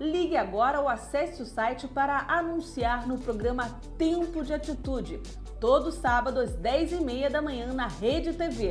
Ligue agora ou acesse o site para anunciar no programa Tempo de Atitude, todo sábado às 10h30 da manhã na Rede TV.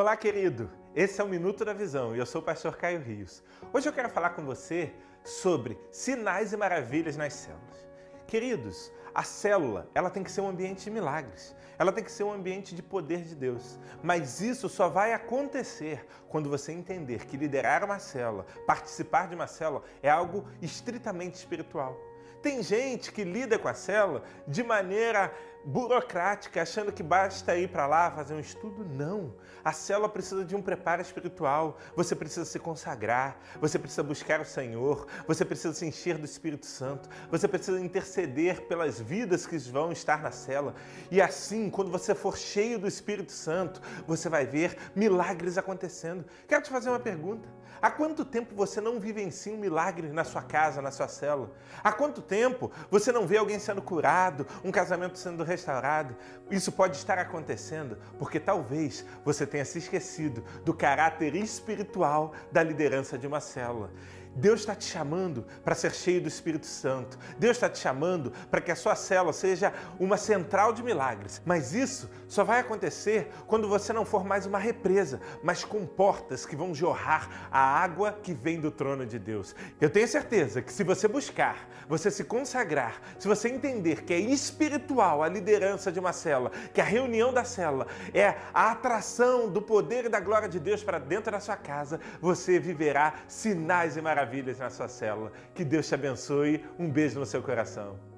Olá, querido. Esse é o Minuto da Visão e eu sou o pastor Caio Rios. Hoje eu quero falar com você sobre sinais e maravilhas nas células. Queridos, a célula, ela tem que ser um ambiente de milagres. Ela tem que ser um ambiente de poder de Deus. Mas isso só vai acontecer quando você entender que liderar uma célula, participar de uma célula é algo estritamente espiritual. Tem gente que lida com a célula de maneira burocrática, achando que basta ir para lá fazer um estudo. Não. A célula precisa de um preparo espiritual. Você precisa se consagrar, você precisa buscar o Senhor, você precisa se encher do Espírito Santo, você precisa interceder pelas vidas que vão estar na célula. E assim, quando você for cheio do Espírito Santo, você vai ver milagres acontecendo. Quero te fazer uma pergunta. Há quanto tempo você não vivencia um milagre na sua casa, na sua célula? Há quanto tempo você não vê alguém sendo curado, um casamento sendo restaurado? Isso pode estar acontecendo porque talvez você tenha se esquecido do caráter espiritual da liderança de uma célula. Deus está te chamando para ser cheio do Espírito Santo. Deus está te chamando para que a sua célula seja uma central de milagres. Mas isso só vai acontecer quando você não for mais uma represa, mas com portas que vão jorrar a água que vem do trono de Deus. Eu tenho certeza que se você buscar, você se consagrar, se você entender que é espiritual a liderança de uma célula, que a reunião da célula é a atração do poder e da glória de Deus para dentro da sua casa, você viverá sinais e maravilhas na sua célula. Que Deus te abençoe. Um beijo no seu coração.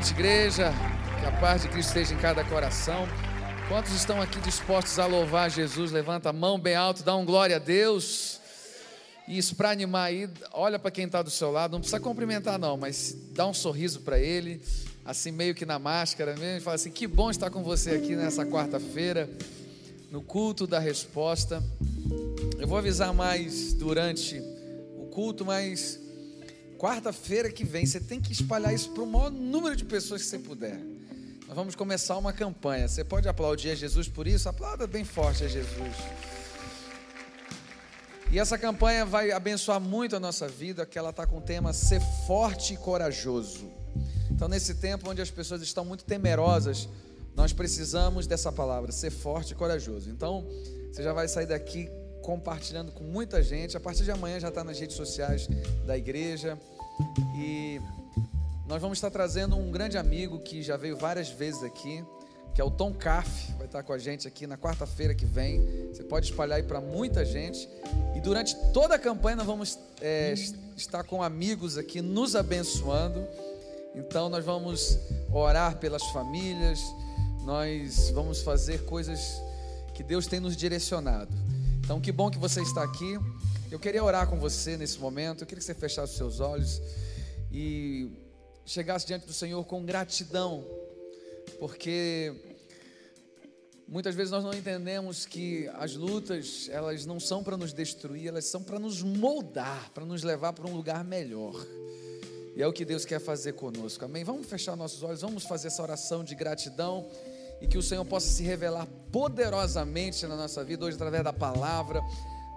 Noite, igreja. Que a paz de Cristo esteja em cada coração. Quantos estão aqui dispostos a louvar Jesus? Levanta a mão bem alto, dá um glória a Deus. Isso para animar aí, olha para quem está do seu lado, não precisa cumprimentar não, mas dá um sorriso para ele, assim meio que na máscara mesmo, e fala assim: "Que bom estar com você aqui nessa quarta-feira, no culto da resposta". Eu vou avisar mais durante o culto, mas quarta-feira que vem, você tem que espalhar isso para o maior número de pessoas que você puder. Nós vamos começar uma campanha. Você pode aplaudir a Jesus por isso? Aplauda bem forte a Jesus. E essa campanha vai abençoar muito a nossa vida, que ela está com o tema Ser Forte e Corajoso. Então, nesse tempo onde as pessoas estão muito temerosas, nós precisamos dessa palavra, ser forte e corajoso. Então, você já vai sair daqui compartilhando com muita gente. A partir de amanhã já está nas redes sociais da igreja. E nós vamos estar trazendo um grande amigo que já veio várias vezes aqui, que é o Tom Caff, vai estar com a gente aqui na quarta-feira que vem. Você pode espalhar aí para muita gente. E durante toda a campanha nós vamos é, estar com amigos aqui nos abençoando. Então nós vamos orar pelas famílias, nós vamos fazer coisas que Deus tem nos direcionado. Então, que bom que você está aqui. Eu queria orar com você nesse momento. Eu queria que você fechasse os seus olhos e chegasse diante do Senhor com gratidão, porque muitas vezes nós não entendemos que as lutas, elas não são para nos destruir, elas são para nos moldar, para nos levar para um lugar melhor. E é o que Deus quer fazer conosco. Amém? Vamos fechar nossos olhos, vamos fazer essa oração de gratidão e que o Senhor possa se revelar poderosamente na nossa vida hoje através da palavra,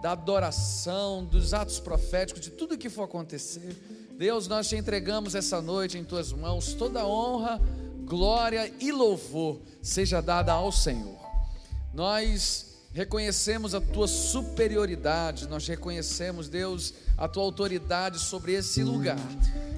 da adoração, dos atos proféticos, de tudo que for acontecer. Deus, nós te entregamos essa noite em tuas mãos, toda honra, glória e louvor seja dada ao Senhor. Nós reconhecemos a tua superioridade, nós reconhecemos, Deus, a tua autoridade sobre esse lugar.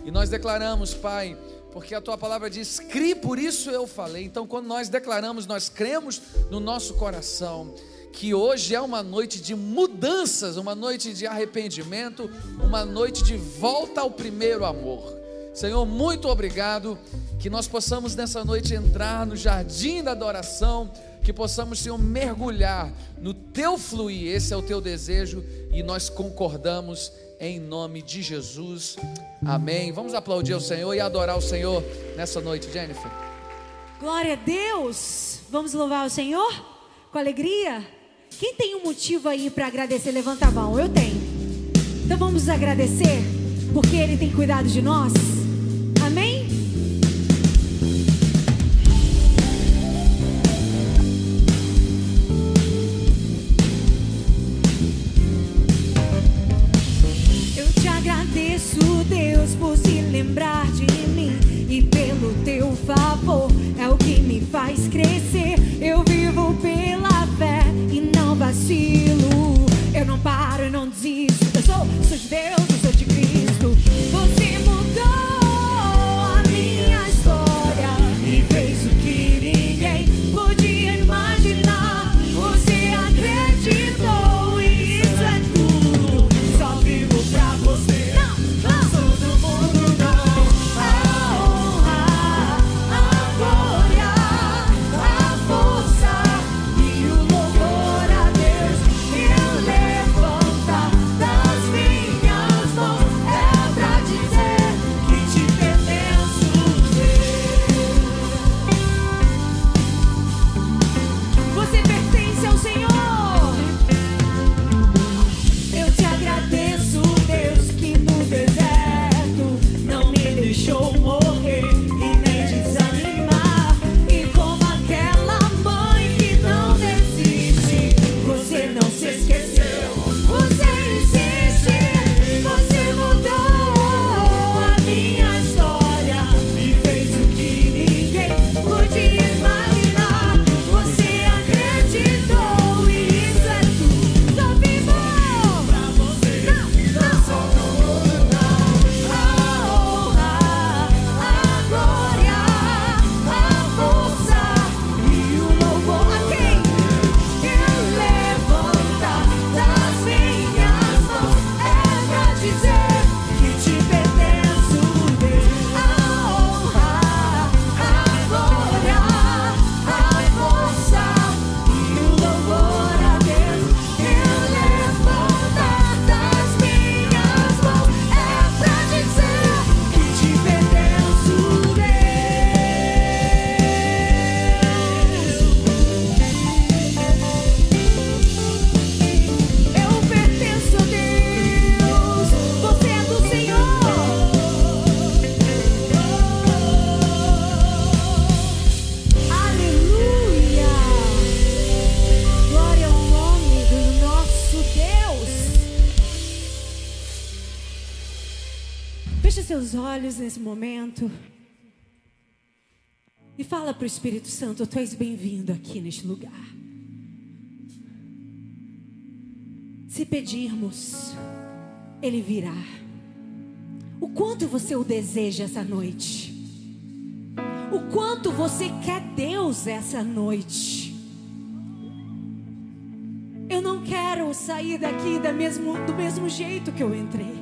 E nós declaramos, Pai, porque a tua palavra diz: "Cri, por isso eu falei". Então, quando nós declaramos, nós cremos no nosso coração que hoje é uma noite de mudanças, uma noite de arrependimento, uma noite de volta ao primeiro amor. Senhor, muito obrigado que nós possamos nessa noite entrar no jardim da adoração, que possamos, Senhor, mergulhar no teu fluir, esse é o teu desejo e nós concordamos em nome de Jesus. Amém. Vamos aplaudir ao Senhor e adorar o Senhor nessa noite, Jennifer. Glória a Deus. Vamos louvar o Senhor com alegria? Quem tem um motivo aí para agradecer? Levanta a mão. Eu tenho. Então vamos agradecer, porque Ele tem cuidado de nós. Se lembrar de mim e pelo teu favor é o que me faz crescer. Eu vivo pela fé e não vacilo. Eu não paro, eu não desisto. Eu sou, sou de Deus, para o Espírito Santo: Tu és bem-vindo aqui neste lugar. Se pedirmos, Ele virá. O quanto você o deseja essa noite? O quanto você quer Deus essa noite? Eu não quero sair daqui da mesmo, do mesmo jeito que eu entrei.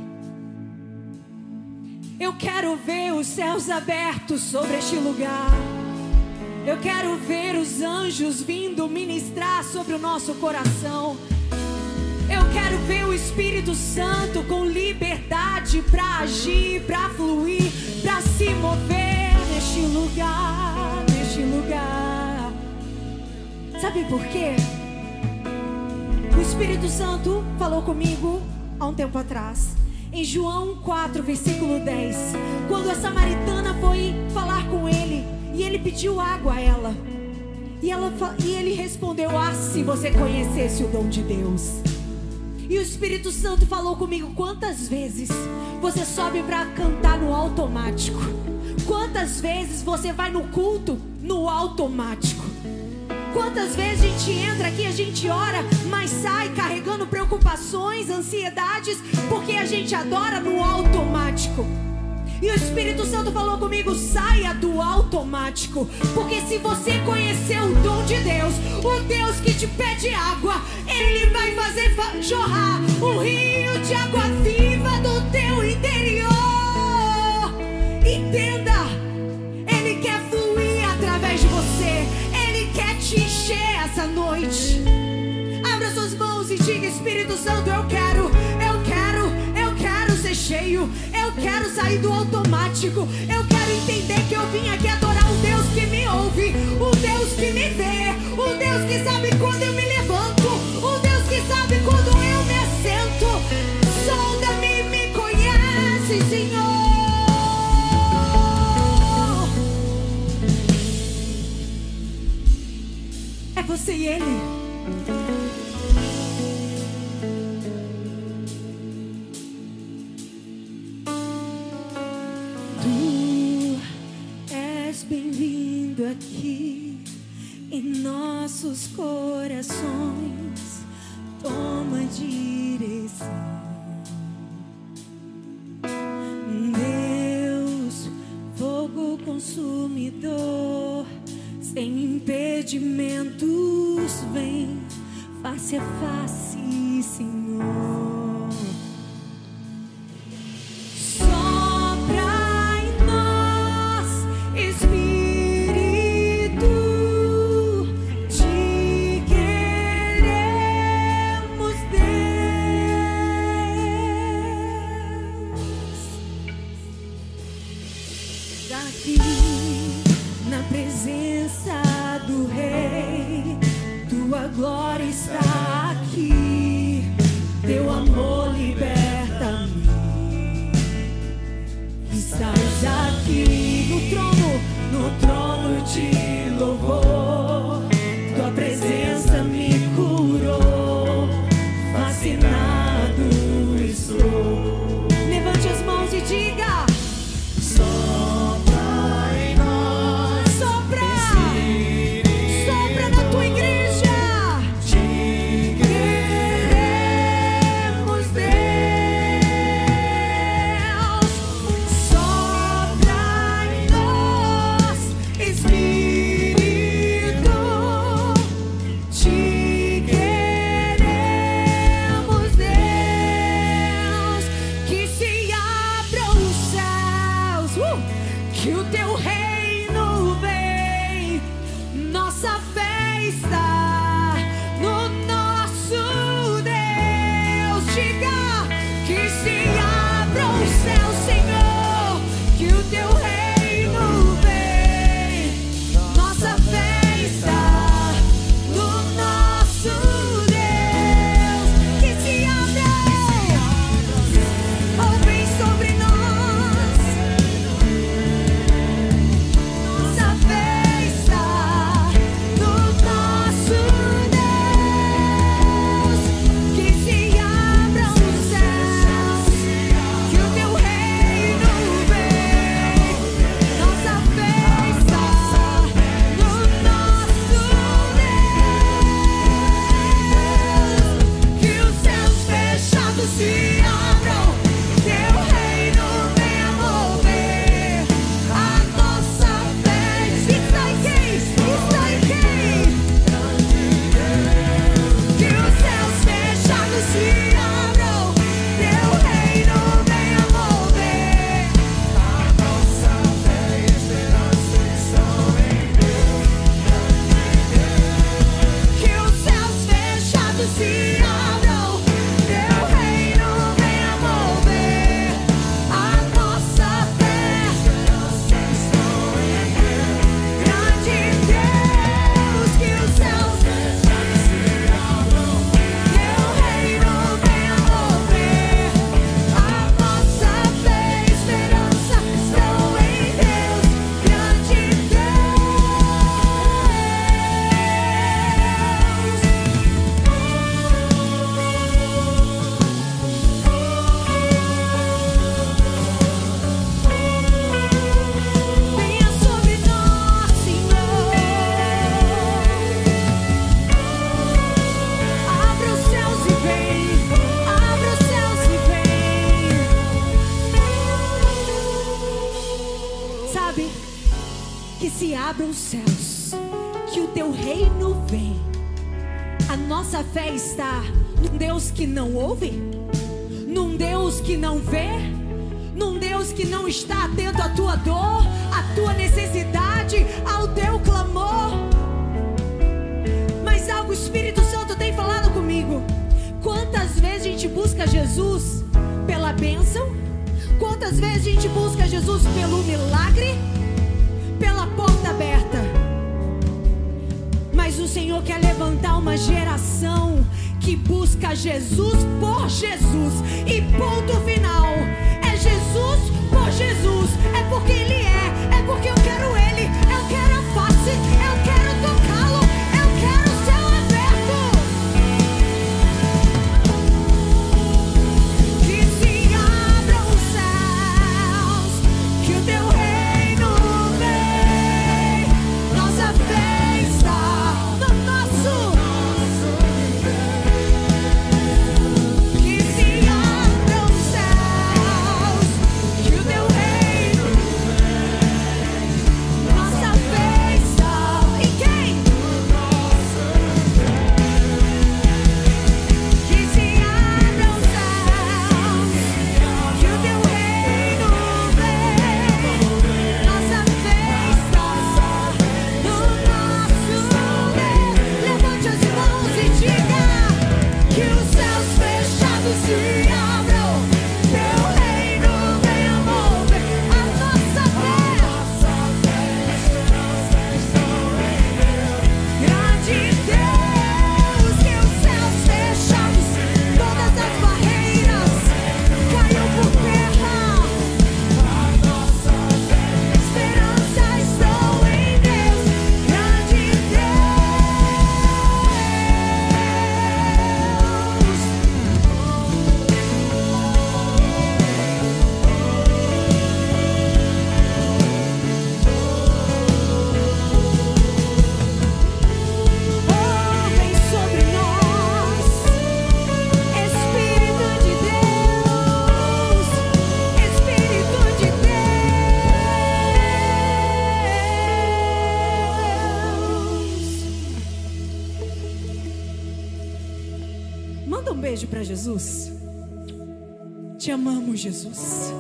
Eu quero ver os céus abertos sobre este lugar. Eu quero ver os anjos vindo ministrar sobre o nosso coração. Eu quero ver o Espírito Santo com liberdade para agir, para fluir, para se mover neste lugar, neste lugar. Sabe por quê? O Espírito Santo falou comigo há um tempo atrás. Em João 4, versículo 10, quando a samaritana foi falar com ele e ele pediu água a ela. E, ela, e ele respondeu: Ah, se você conhecesse o dom de Deus. E o Espírito Santo falou comigo quantas vezes você sobe para cantar no automático. Quantas vezes você vai no culto no automático. Quantas vezes a gente entra aqui, a gente ora, mas sai carregando preocupações, ansiedades, porque a gente adora no automático. E o Espírito Santo falou comigo: saia do automático. Porque se você conhecer o dom de Deus, o Deus que te pede água, Ele vai fazer jorrar um rio de água viva do teu interior. Entenda, Ele quer fluir através de você, Ele quer te encher essa noite. Abra suas mãos e diga: Espírito Santo, eu quero, eu quero, eu quero ser cheio. Quero sair do automático. Eu quero entender que eu vim aqui adorar o Deus que me ouve, o Deus que me vê, o Deus que sabe quando eu me levanto, o Deus que sabe quando eu me assento. Sonda-me e me conhece, Senhor. É você e Ele. Aqui em nossos corações. Toma direção, Deus, fogo consumidor, sem impedimentos, vem face a face, que não ouve, num Deus que não vê, num Deus que não está atento à tua dor, à tua necessidade, ao teu clamor. Mas algo o Espírito Santo tem falado comigo. Quantas vezes a gente busca Jesus pela bênção? Quantas vezes a gente busca Jesus pelo milagre? Pela porta aberta? Mas o Senhor quer levantar uma geração que busca Jesus por Jesus. E ponto final. É Jesus por Jesus. É porque Ele é. É porque eu quero Ele. Eu quero a face. Jesus. Te amamos, Jesus.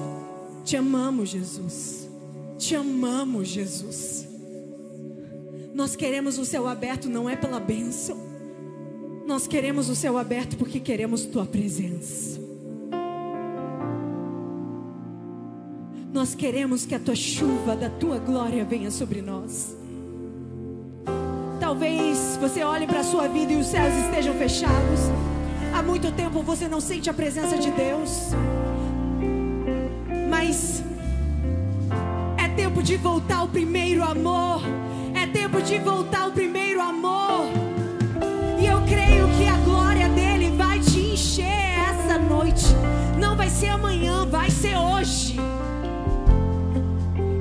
Te amamos, Jesus. Te amamos, Jesus. Nós queremos o céu aberto não é pela bênção. Nós queremos o céu aberto porque queremos tua presença. Nós queremos que a tua chuva da tua glória venha sobre nós. Talvez você olhe para a sua vida e os céus estejam fechados. Há muito tempo você não sente a presença de Deus. Mas é tempo de voltar ao primeiro amor. É tempo de voltar ao primeiro amor. E eu creio que a glória dele vai te encher essa noite. Não vai ser amanhã, vai ser hoje.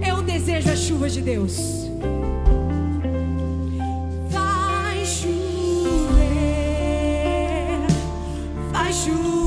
Eu desejo a chuva de Deus. Vai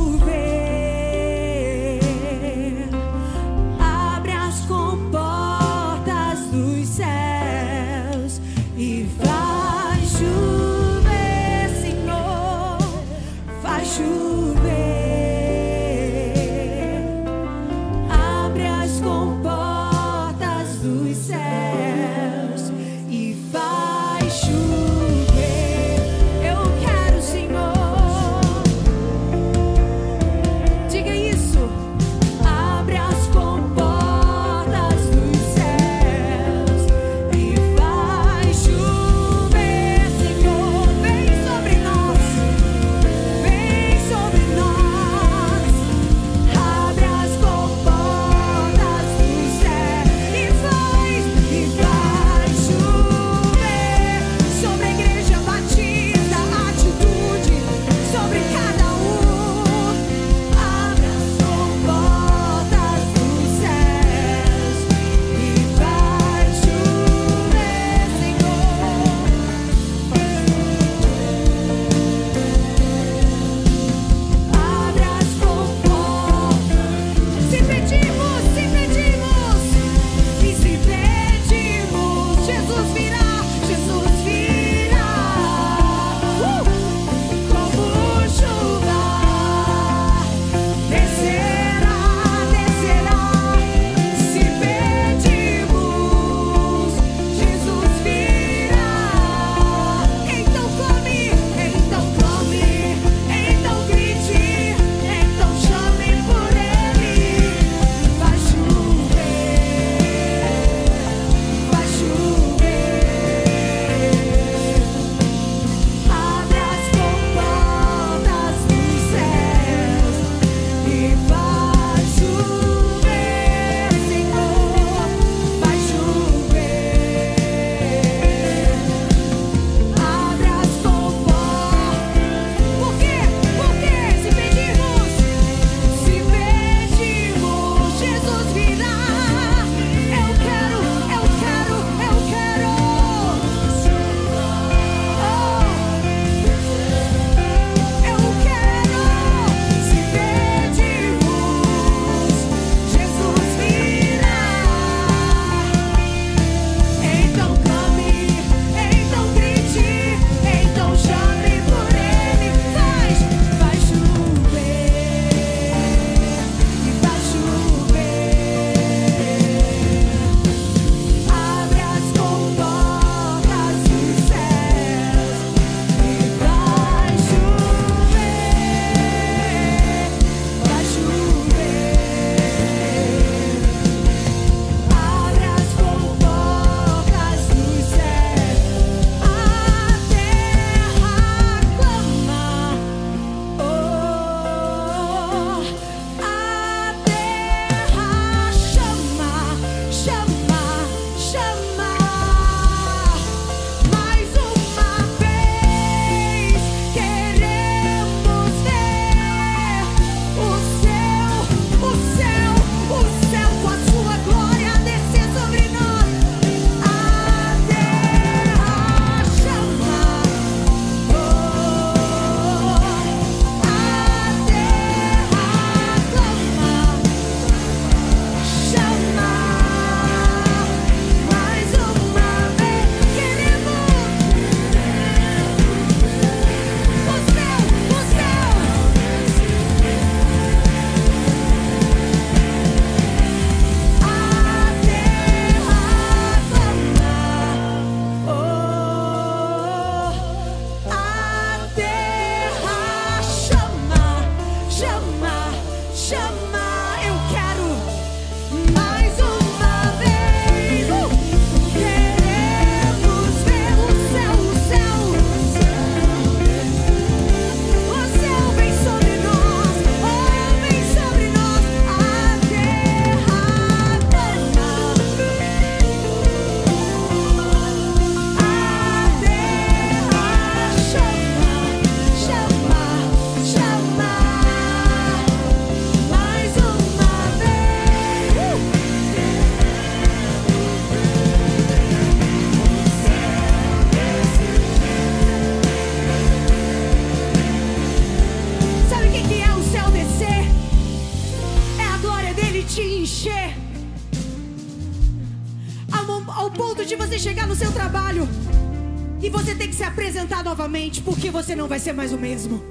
não vai ser mais o mesmo.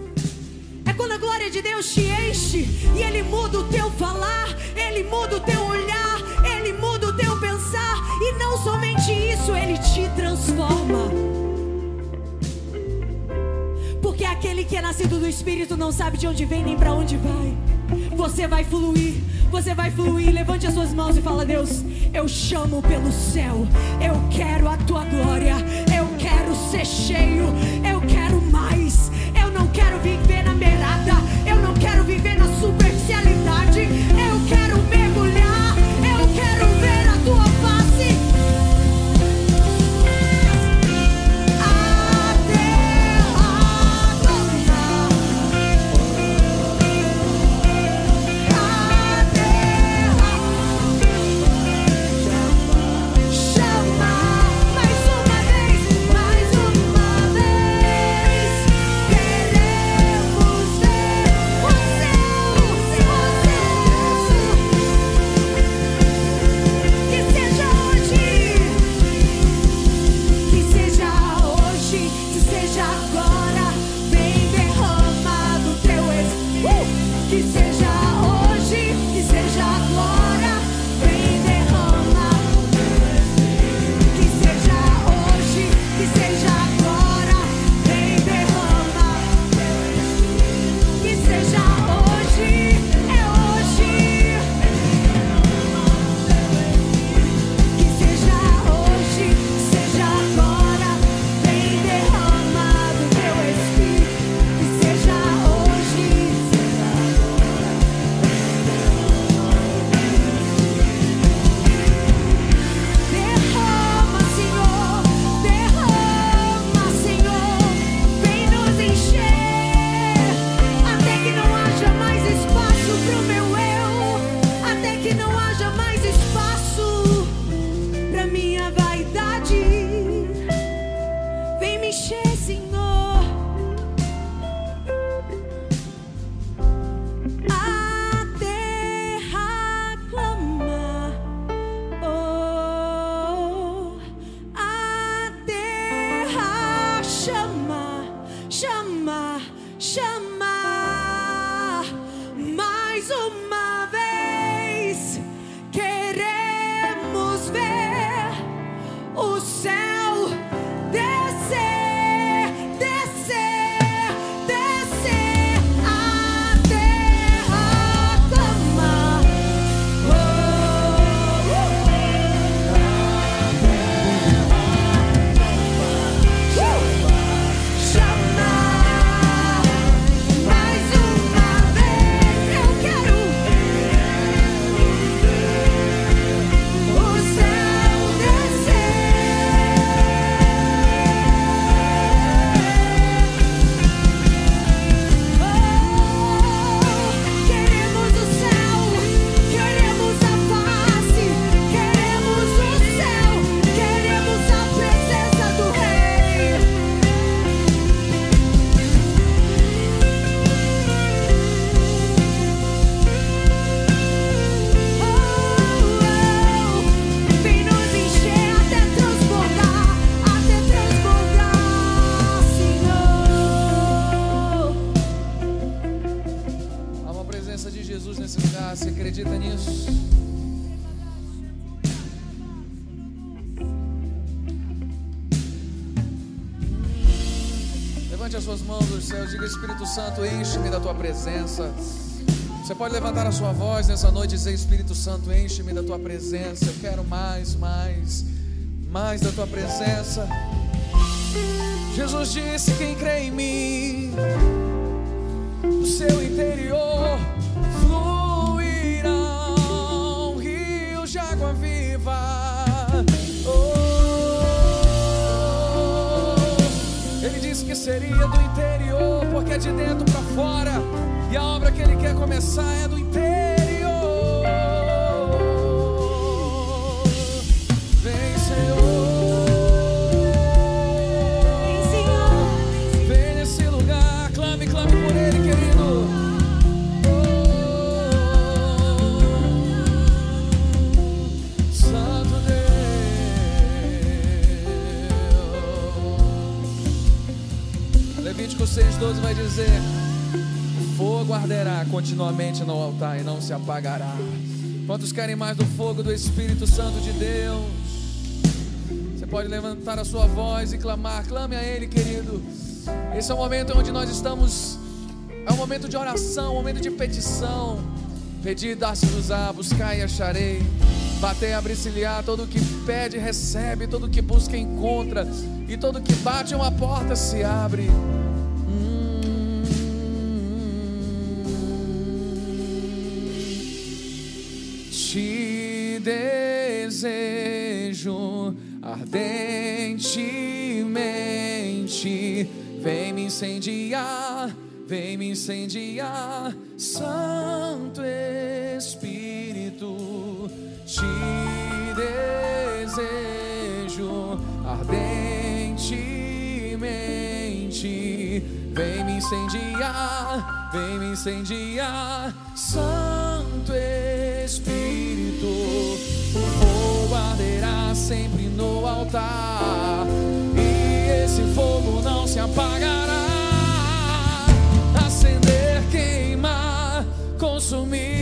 É quando a glória de Deus te enche e Ele muda o teu falar, Ele muda o teu olhar, Ele muda o teu pensar, e não somente isso, Ele te transforma. Porque aquele que é nascido do Espírito não sabe de onde vem nem para onde vai. Você vai fluir, você vai fluir. Levante as suas mãos e fala: Deus, eu chamo pelo céu. Eu quero a tua glória. Eu quero ser cheio. Santo, enche-me da tua presença. Você pode levantar a sua voz nessa noite e dizer: Espírito Santo, enche-me da tua presença. Eu quero mais, mais, mais da tua presença. Jesus disse: Quem crê em mim, do seu interior fluirão rios de água viva. Oh, ele disse que seria do interior, porque é de dentro para fora, e a obra que ele quer começar é do interior. Arderá continuamente no altar e não se apagará. Quantos querem mais do fogo do Espírito Santo de Deus? Você pode levantar a sua voz e clamar, clame a Ele, querido. Esse é o momento onde nós estamos, é um momento de oração, um momento de petição. Pedir, dar-se-nos-á, buscar e acharei. Bater, abrir, todo que pede, recebe, todo que busca, encontra. E todo que bate, uma porta se abre. Desejo ardentemente. Vem me incendiar, vem me incendiar, Santo Espírito. Te desejo ardentemente. Vem me incendiar, vem me incendiar, Santo Espírito. Sempre no altar, e esse fogo não se apagará. Acender, queimar, consumir,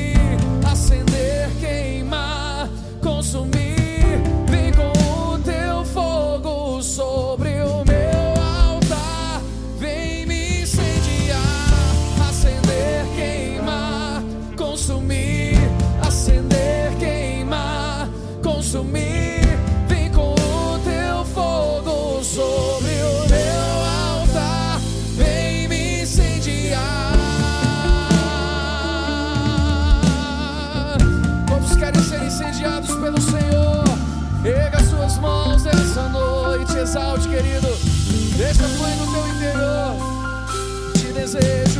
Fluir no teu interior. Te desejo,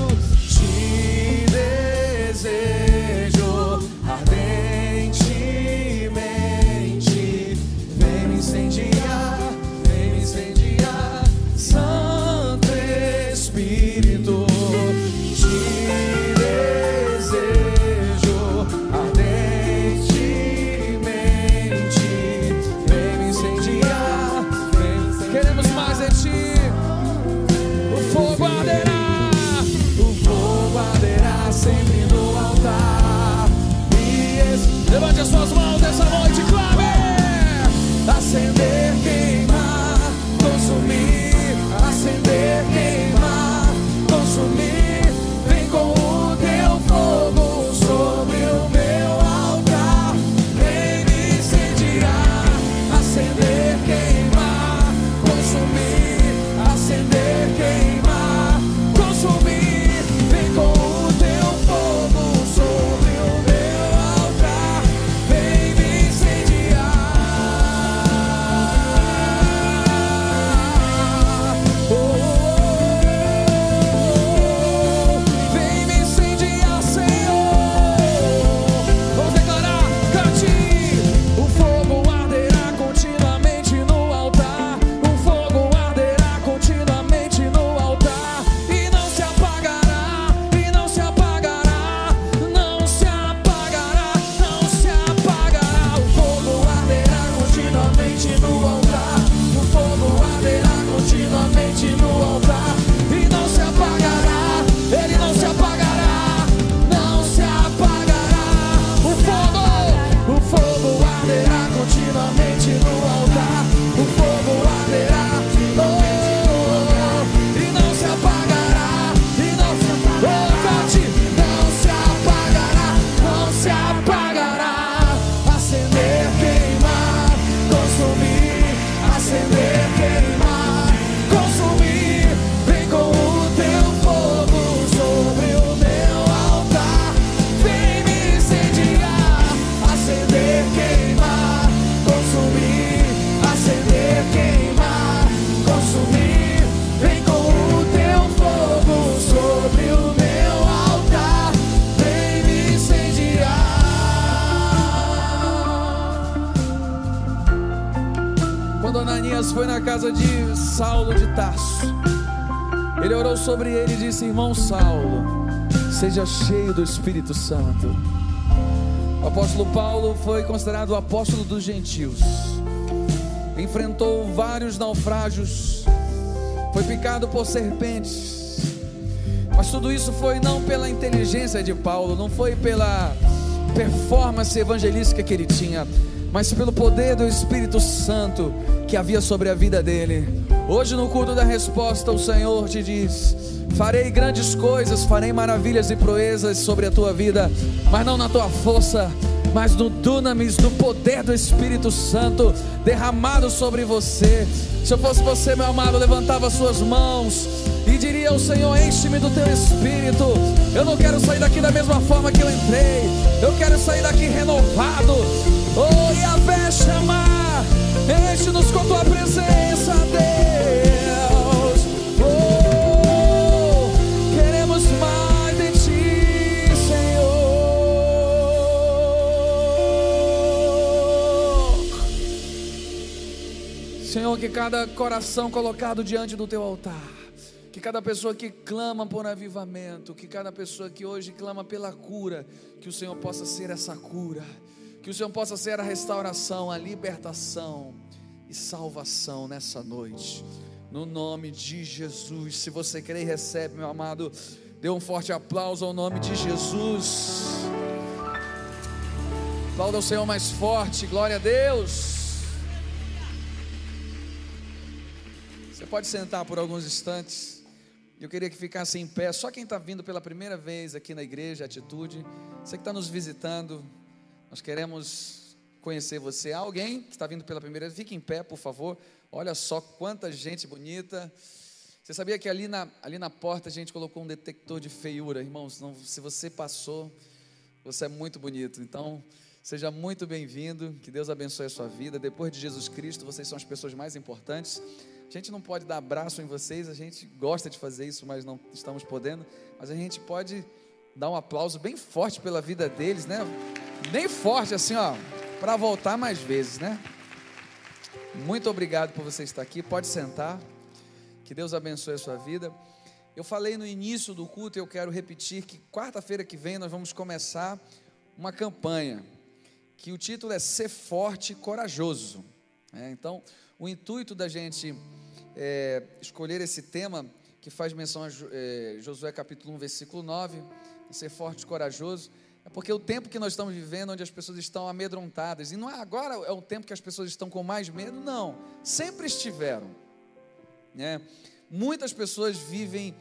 Saulo, seja cheio do Espírito Santo. O apóstolo Paulo foi considerado o apóstolo dos gentios. Enfrentou vários naufrágios, foi picado por serpentes, Mas tudo isso foi não pela inteligência de Paulo, não foi pela performance evangelística que ele tinha, mas pelo poder do Espírito Santo que havia sobre a vida dele. Hoje, no culto da resposta, o Senhor te diz: Farei grandes coisas, farei maravilhas e proezas sobre a tua vida, mas não na tua força, mas no dunamis, no poder do Espírito Santo derramado sobre você. Se eu fosse você, meu amado, levantava suas mãos e diria ao Senhor: Enche-me do teu espírito. Eu não quero sair daqui da mesma forma que eu entrei, eu quero sair daqui renovado. Oh, e a chamar, enche-nos com tua presença, Deus. Senhor, que cada coração colocado diante do teu altar, que cada pessoa que clama por avivamento, que cada pessoa que hoje clama pela cura, que o Senhor possa ser essa cura, que o Senhor possa ser a restauração, a libertação e salvação nessa noite, no nome de Jesus. Se você crê e recebe, meu amado, dê um forte aplauso ao nome de Jesus. Aplauda o Senhor mais forte, glória a Deus. Pode sentar por alguns instantes. Eu queria que ficasse em pé. Só quem está vindo pela primeira vez aqui na igreja, Atitude. Você que está nos visitando, nós queremos conhecer você. Alguém que está vindo pela primeira vez, fique em pé, por favor. Olha só quanta gente bonita. Você sabia que ali na, ali na porta a gente colocou um detector de feiura, irmãos? Não, se você passou, você é muito bonito. Então, seja muito bem-vindo. Que Deus abençoe a sua vida. Depois de Jesus Cristo, vocês são as pessoas mais importantes. A gente não pode dar abraço em vocês, a gente gosta de fazer isso, mas não estamos podendo. Mas a gente pode dar um aplauso bem forte pela vida deles, né? Bem forte assim, ó, para voltar mais vezes, né? Muito obrigado por você estar aqui. Pode sentar. Que Deus abençoe a sua vida. Eu falei no início do culto eu quero repetir que quarta-feira que vem nós vamos começar uma campanha que o título é Ser Forte e Corajoso. É, então, o intuito da gente é, escolher esse tema que faz menção a é, Josué capítulo 1, versículo 9, ser forte e corajoso, é porque o tempo que nós estamos vivendo, onde as pessoas estão amedrontadas, e não é agora é o tempo que as pessoas estão com mais medo, não, sempre estiveram. Né? Muitas pessoas vivem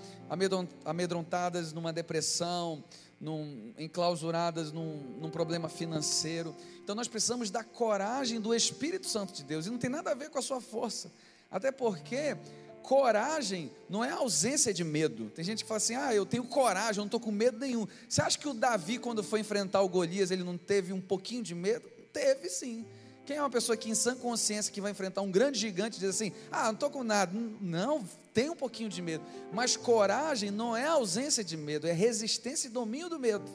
amedrontadas numa depressão, num, enclausuradas num, num, problema financeiro. Então nós precisamos da coragem do Espírito Santo de Deus, e não tem nada a ver com a sua força, até porque coragem não é ausência de medo. Tem gente que fala assim: ah, eu tenho coragem, eu não estou com medo nenhum. Você acha que o Davi, quando foi enfrentar o Golias, ele não teve um pouquinho de medo? Teve sim. Quem é uma pessoa que, em sã consciência, que vai enfrentar um grande gigante, diz assim: ah, não estou com nada. Não, tem um pouquinho de medo. Mas coragem não é ausência de medo, é resistência e domínio do medo.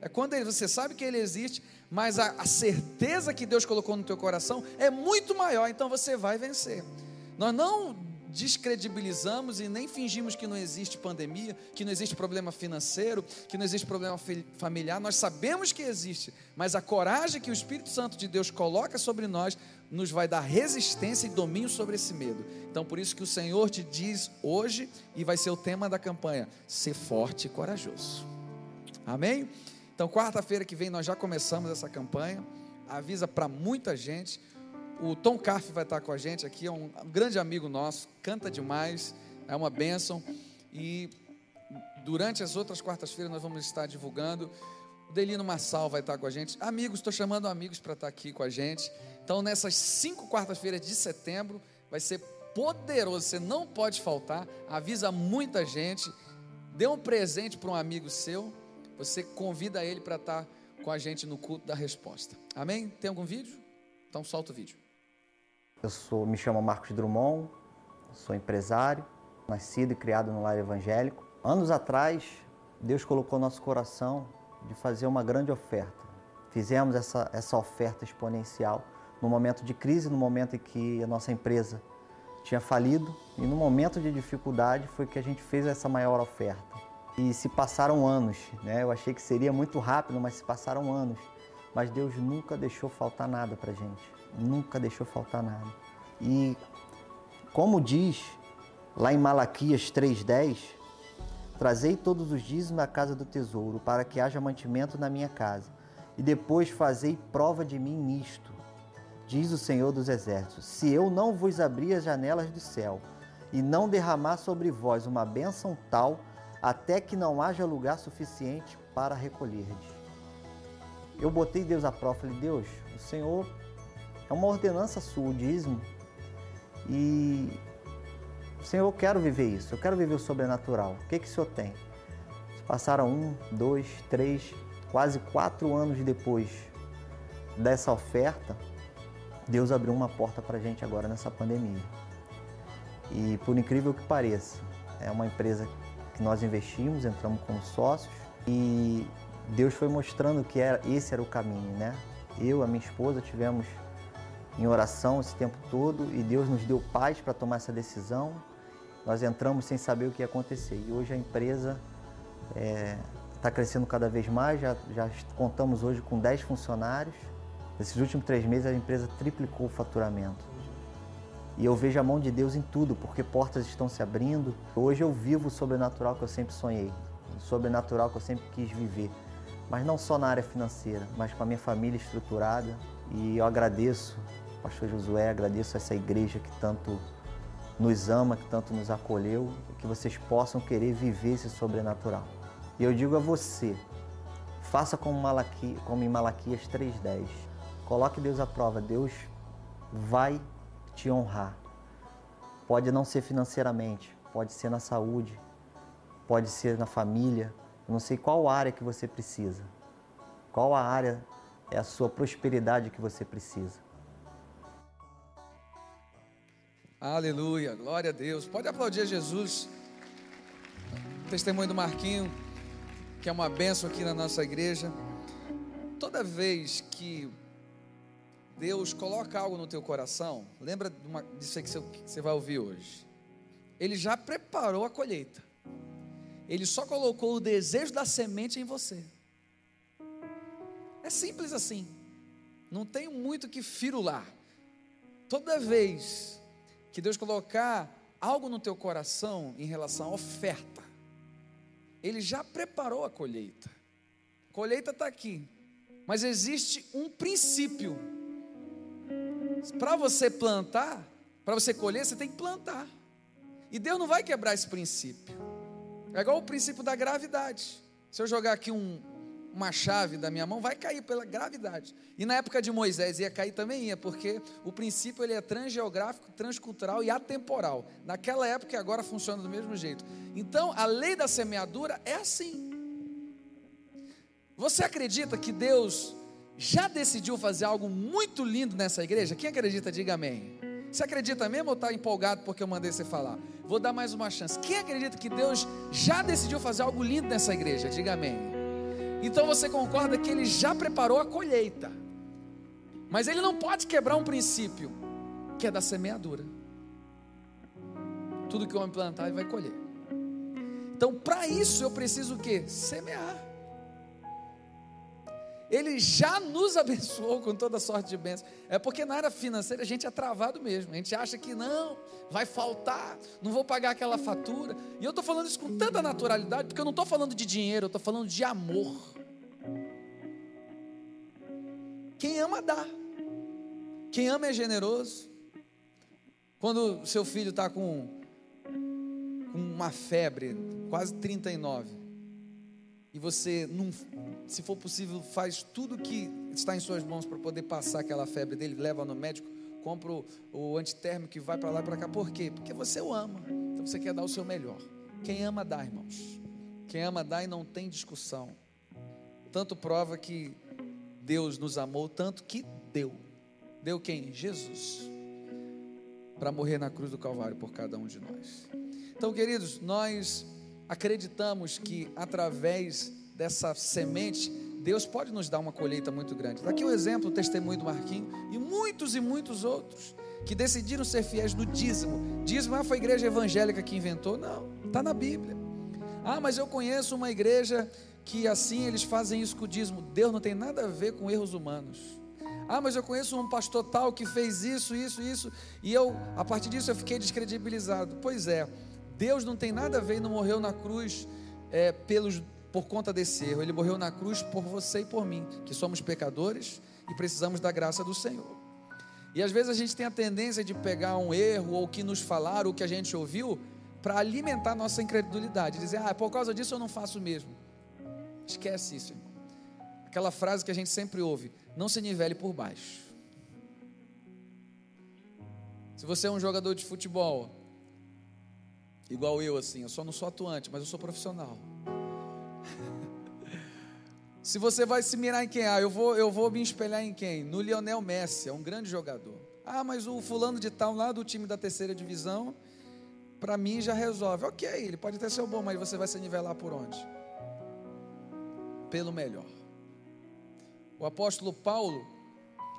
É quando ele, você sabe que ele existe, mas a, a certeza que Deus colocou no teu coração é muito maior, então você vai vencer. Nós não descredibilizamos e nem fingimos que não existe pandemia, que não existe problema financeiro, que não existe problema familiar. Nós sabemos que existe, mas a coragem que o Espírito Santo de Deus coloca sobre nós nos vai dar resistência e domínio sobre esse medo. Então, por isso que o Senhor te diz hoje, e vai ser o tema da campanha: ser forte e corajoso. Amém? Então, quarta-feira que vem nós já começamos essa campanha. Avisa para muita gente. O Tom Carf vai estar com a gente aqui, é um grande amigo nosso, canta demais, é uma bênção. E durante as outras quartas-feiras nós vamos estar divulgando. O Delino Massal vai estar com a gente. Amigos, estou chamando amigos para estar aqui com a gente. Então, nessas cinco quartas-feiras de setembro, vai ser poderoso. Você não pode faltar. Avisa muita gente. Dê um presente para um amigo seu. Você convida ele para estar com a gente no culto da resposta. Amém? Tem algum vídeo? Então solta o vídeo. Eu sou, me chamo Marcos Drummond, sou empresário, nascido e criado no lar evangélico. Anos atrás, Deus colocou no nosso coração de fazer uma grande oferta. Fizemos essa, essa oferta exponencial no momento de crise, no momento em que a nossa empresa tinha falido e no momento de dificuldade foi que a gente fez essa maior oferta. E se passaram anos, né? Eu achei que seria muito rápido, mas se passaram anos. Mas Deus nunca deixou faltar nada para gente nunca deixou faltar nada. E como diz lá em Malaquias 3:10, Trazei todos os dízimos à casa do tesouro, para que haja mantimento na minha casa. E depois fazei prova de mim nisto, diz o Senhor dos Exércitos: se eu não vos abrir as janelas do céu e não derramar sobre vós uma bênção tal, até que não haja lugar suficiente para recolherdes. Eu botei Deus à prova, falei, Deus, o Senhor é uma ordenança sua, o dízimo, e Senhor, eu quero viver isso, eu quero viver o sobrenatural. O que, que o Senhor tem? Passaram um, dois, três, quase quatro anos depois dessa oferta, Deus abriu uma porta para a gente agora nessa pandemia. E por incrível que pareça, é uma empresa que nós investimos, entramos como sócios e Deus foi mostrando que era, esse era o caminho, né? Eu, a minha esposa, tivemos em oração esse tempo todo e Deus nos deu paz para tomar essa decisão. Nós entramos sem saber o que ia acontecer e hoje a empresa está é, tá crescendo cada vez mais, já, já contamos hoje com 10 funcionários. Nesses últimos três meses a empresa triplicou o faturamento. E eu vejo a mão de Deus em tudo, porque portas estão se abrindo. Hoje eu vivo o sobrenatural que eu sempre sonhei, o sobrenatural que eu sempre quis viver. Mas não só na área financeira, mas com a minha família estruturada. E eu agradeço pastor Josué, agradeço essa igreja que tanto nos ama, que tanto nos acolheu, que vocês possam querer viver esse sobrenatural. E eu digo a você, faça como, Malaqui, como em Malaquias 3,10. Coloque Deus à prova, Deus vai te honrar. Pode não ser financeiramente, pode ser na saúde, pode ser na família. Eu não sei qual área que você precisa. Qual a área é a sua prosperidade que você precisa. Aleluia, glória a Deus. Pode aplaudir Jesus. Testemunho do Marquinho, que é uma benção aqui na nossa igreja. Toda vez que Deus coloca algo no teu coração, lembra disso aí que você vai ouvir hoje. Ele já preparou a colheita. Ele só colocou o desejo da semente em você. É simples assim. Não tem muito que firular. Toda vez que Deus colocar algo no teu coração em relação à oferta, Ele já preparou a colheita. A colheita está aqui, mas existe um princípio. Para você plantar, para você colher, você tem que plantar. E Deus não vai quebrar esse princípio. É igual o princípio da gravidade. Se eu jogar aqui um, uma chave da minha mão, vai cair pela gravidade. E na época de Moisés ia cair também ia, porque o princípio ele é transgeográfico, transcultural e atemporal. Naquela época e agora funciona do mesmo jeito. Então, a lei da semeadura é assim. Você acredita que Deus já decidiu fazer algo muito lindo nessa igreja? Quem acredita, diga amém. Você acredita mesmo ou está empolgado porque eu mandei você falar? Vou dar mais uma chance. Quem acredita que Deus já decidiu fazer algo lindo nessa igreja? Diga amém. Então você concorda que ele já preparou a colheita. Mas ele não pode quebrar um princípio, que é da semeadura. Tudo que o homem plantar, ele vai colher. Então, para isso eu preciso o quê? Semear. Ele já nos abençoou com toda sorte de bênçãos. É porque na área financeira a gente é travado mesmo. A gente acha que não, vai faltar, não vou pagar aquela fatura. E eu estou falando isso com tanta naturalidade, porque eu não estou falando de dinheiro, eu estou falando de amor. Quem ama dá. Quem ama é generoso. Quando seu filho está com, com uma febre, quase 39, e você, não, se for possível, faz tudo que está em suas mãos para poder passar aquela febre dele, leva no médico, compra o, o antitérmico e vai para lá e para cá. Por quê? Porque você o ama. Então você quer dar o seu melhor. Quem ama dá, irmãos. Quem ama dá e não tem discussão. Tanto prova que Deus nos amou tanto que deu. Deu quem? Jesus. Para morrer na cruz do Calvário por cada um de nós. Então, queridos, nós acreditamos que através dessa semente, Deus pode nos dar uma colheita muito grande. Daqui o um exemplo, o testemunho do Marquinho e muitos e muitos outros que decidiram ser fiéis no dízimo. Dízimo ah, foi a igreja evangélica que inventou? Não, está na Bíblia. Ah, mas eu conheço uma igreja que assim eles fazem isso com o dízimo. Deus não tem nada a ver com erros humanos. Ah, mas eu conheço um pastor tal que fez isso, isso, isso, e eu, a partir disso, eu fiquei descredibilizado. Pois é, Deus não tem nada a ver e não morreu na cruz é, pelos, por conta desse erro. Ele morreu na cruz por você e por mim, que somos pecadores e precisamos da graça do Senhor. E às vezes a gente tem a tendência de pegar um erro ou o que nos falaram, o que a gente ouviu, para alimentar nossa incredulidade, dizer, ah, por causa disso eu não faço mesmo. Esquece isso, irmão. Aquela frase que a gente sempre ouve: não se nivele por baixo. Se você é um jogador de futebol, igual eu, assim, eu só não sou atuante, mas eu sou profissional. Se você vai se mirar em quem? Ah, eu vou, eu vou me espelhar em quem? No Lionel Messi, é um grande jogador. Ah, mas o fulano de tal lá do time da terceira divisão, para mim já resolve. Ok, ele pode até ser bom, mas você vai se nivelar por onde? Pelo melhor. O apóstolo Paulo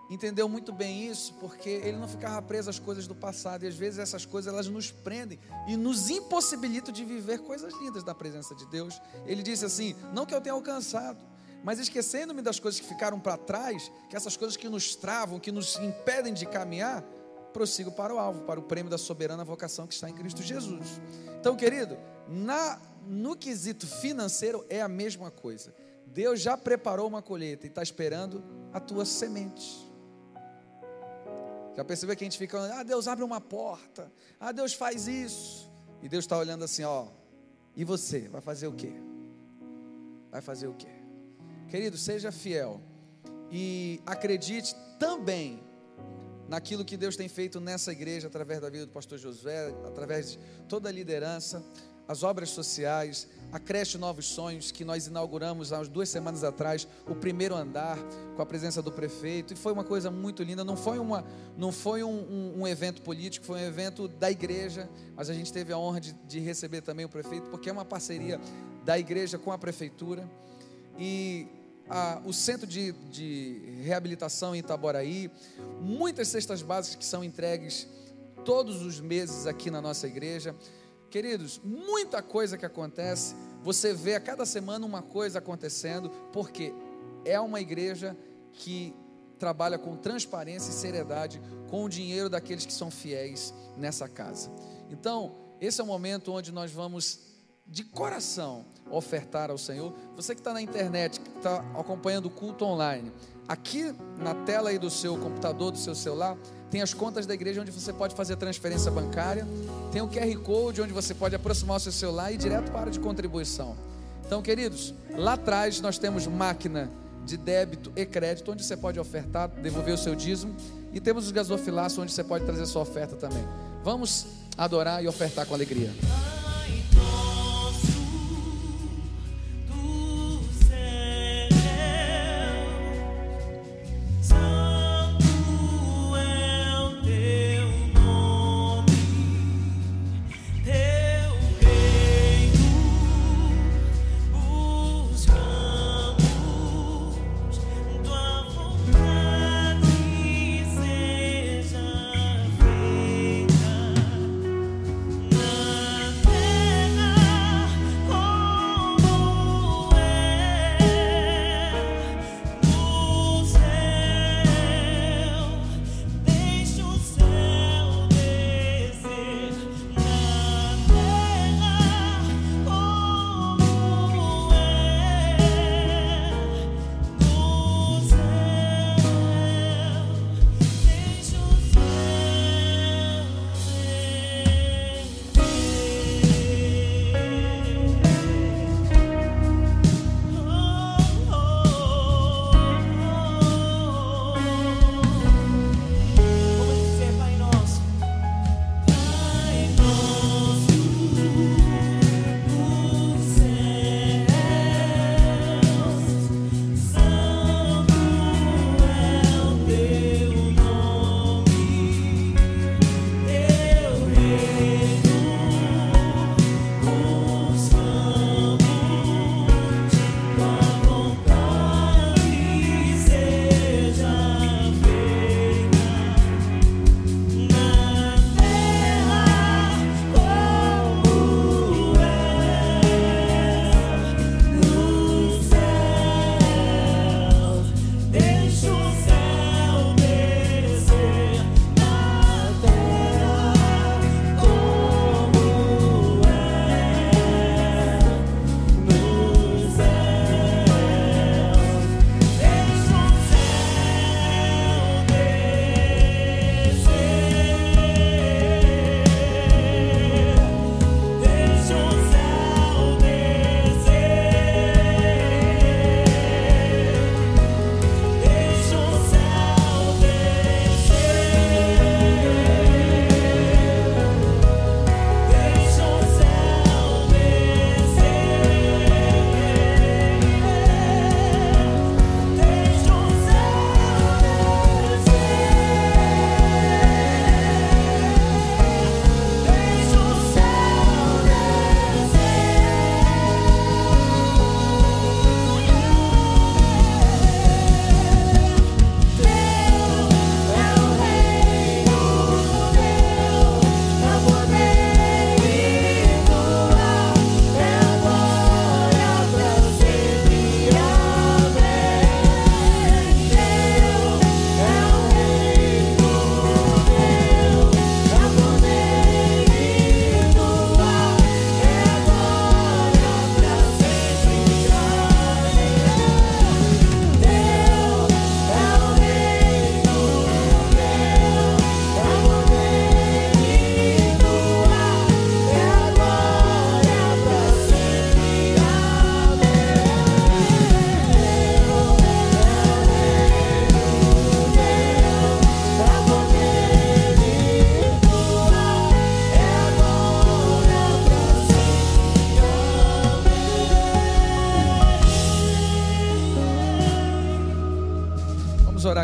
entendeu muito bem isso, porque ele não ficava preso às coisas do passado, e às vezes essas coisas elas nos prendem e nos impossibilitam de viver coisas lindas da presença de Deus. Ele disse assim: Não que eu tenha alcançado, mas esquecendo-me das coisas que ficaram para trás, que essas coisas que nos travam, que nos impedem de caminhar, prossigo para o alvo, para o prêmio da soberana vocação que está em Cristo Jesus. Então, querido, na, no quesito financeiro é a mesma coisa. Deus já preparou uma colheita e está esperando a tua semente. Já percebeu que a gente fica, ah, Deus abre uma porta, ah, Deus faz isso. E Deus está olhando assim, ó, e você, vai fazer o quê? Vai fazer o quê? Querido, seja fiel e acredite também naquilo que Deus tem feito nessa igreja através da vida do pastor Josué, através de toda a liderança, as obras sociais, a creche Novos Sonhos, que nós inauguramos há duas semanas atrás, o primeiro andar, com a presença do prefeito, e foi uma coisa muito linda. Não foi, uma, não foi um, um, um evento político, foi um evento da igreja, mas a gente teve a honra de, de receber também o prefeito, porque é uma parceria da igreja com a prefeitura. E a, o centro de, de reabilitação em Itaboraí, muitas cestas básicas que são entregues todos os meses aqui na nossa igreja. Queridos, muita coisa que acontece, você vê a cada semana uma coisa acontecendo, porque é uma igreja que trabalha com transparência e seriedade com o dinheiro daqueles que são fiéis nessa casa. Então, esse é o momento onde nós vamos de coração ofertar ao Senhor. Você que está na internet, que está acompanhando o culto online, aqui na tela aí do seu computador, do seu celular, tem as contas da igreja onde você pode fazer transferência bancária, tem o QR Code onde você pode aproximar o seu celular e ir direto para a área de contribuição. Então, queridos, lá atrás nós temos máquina de débito e crédito, onde você pode ofertar, devolver o seu dízimo, e temos os gasofilaços, onde você pode trazer sua oferta também. Vamos adorar e ofertar com alegria.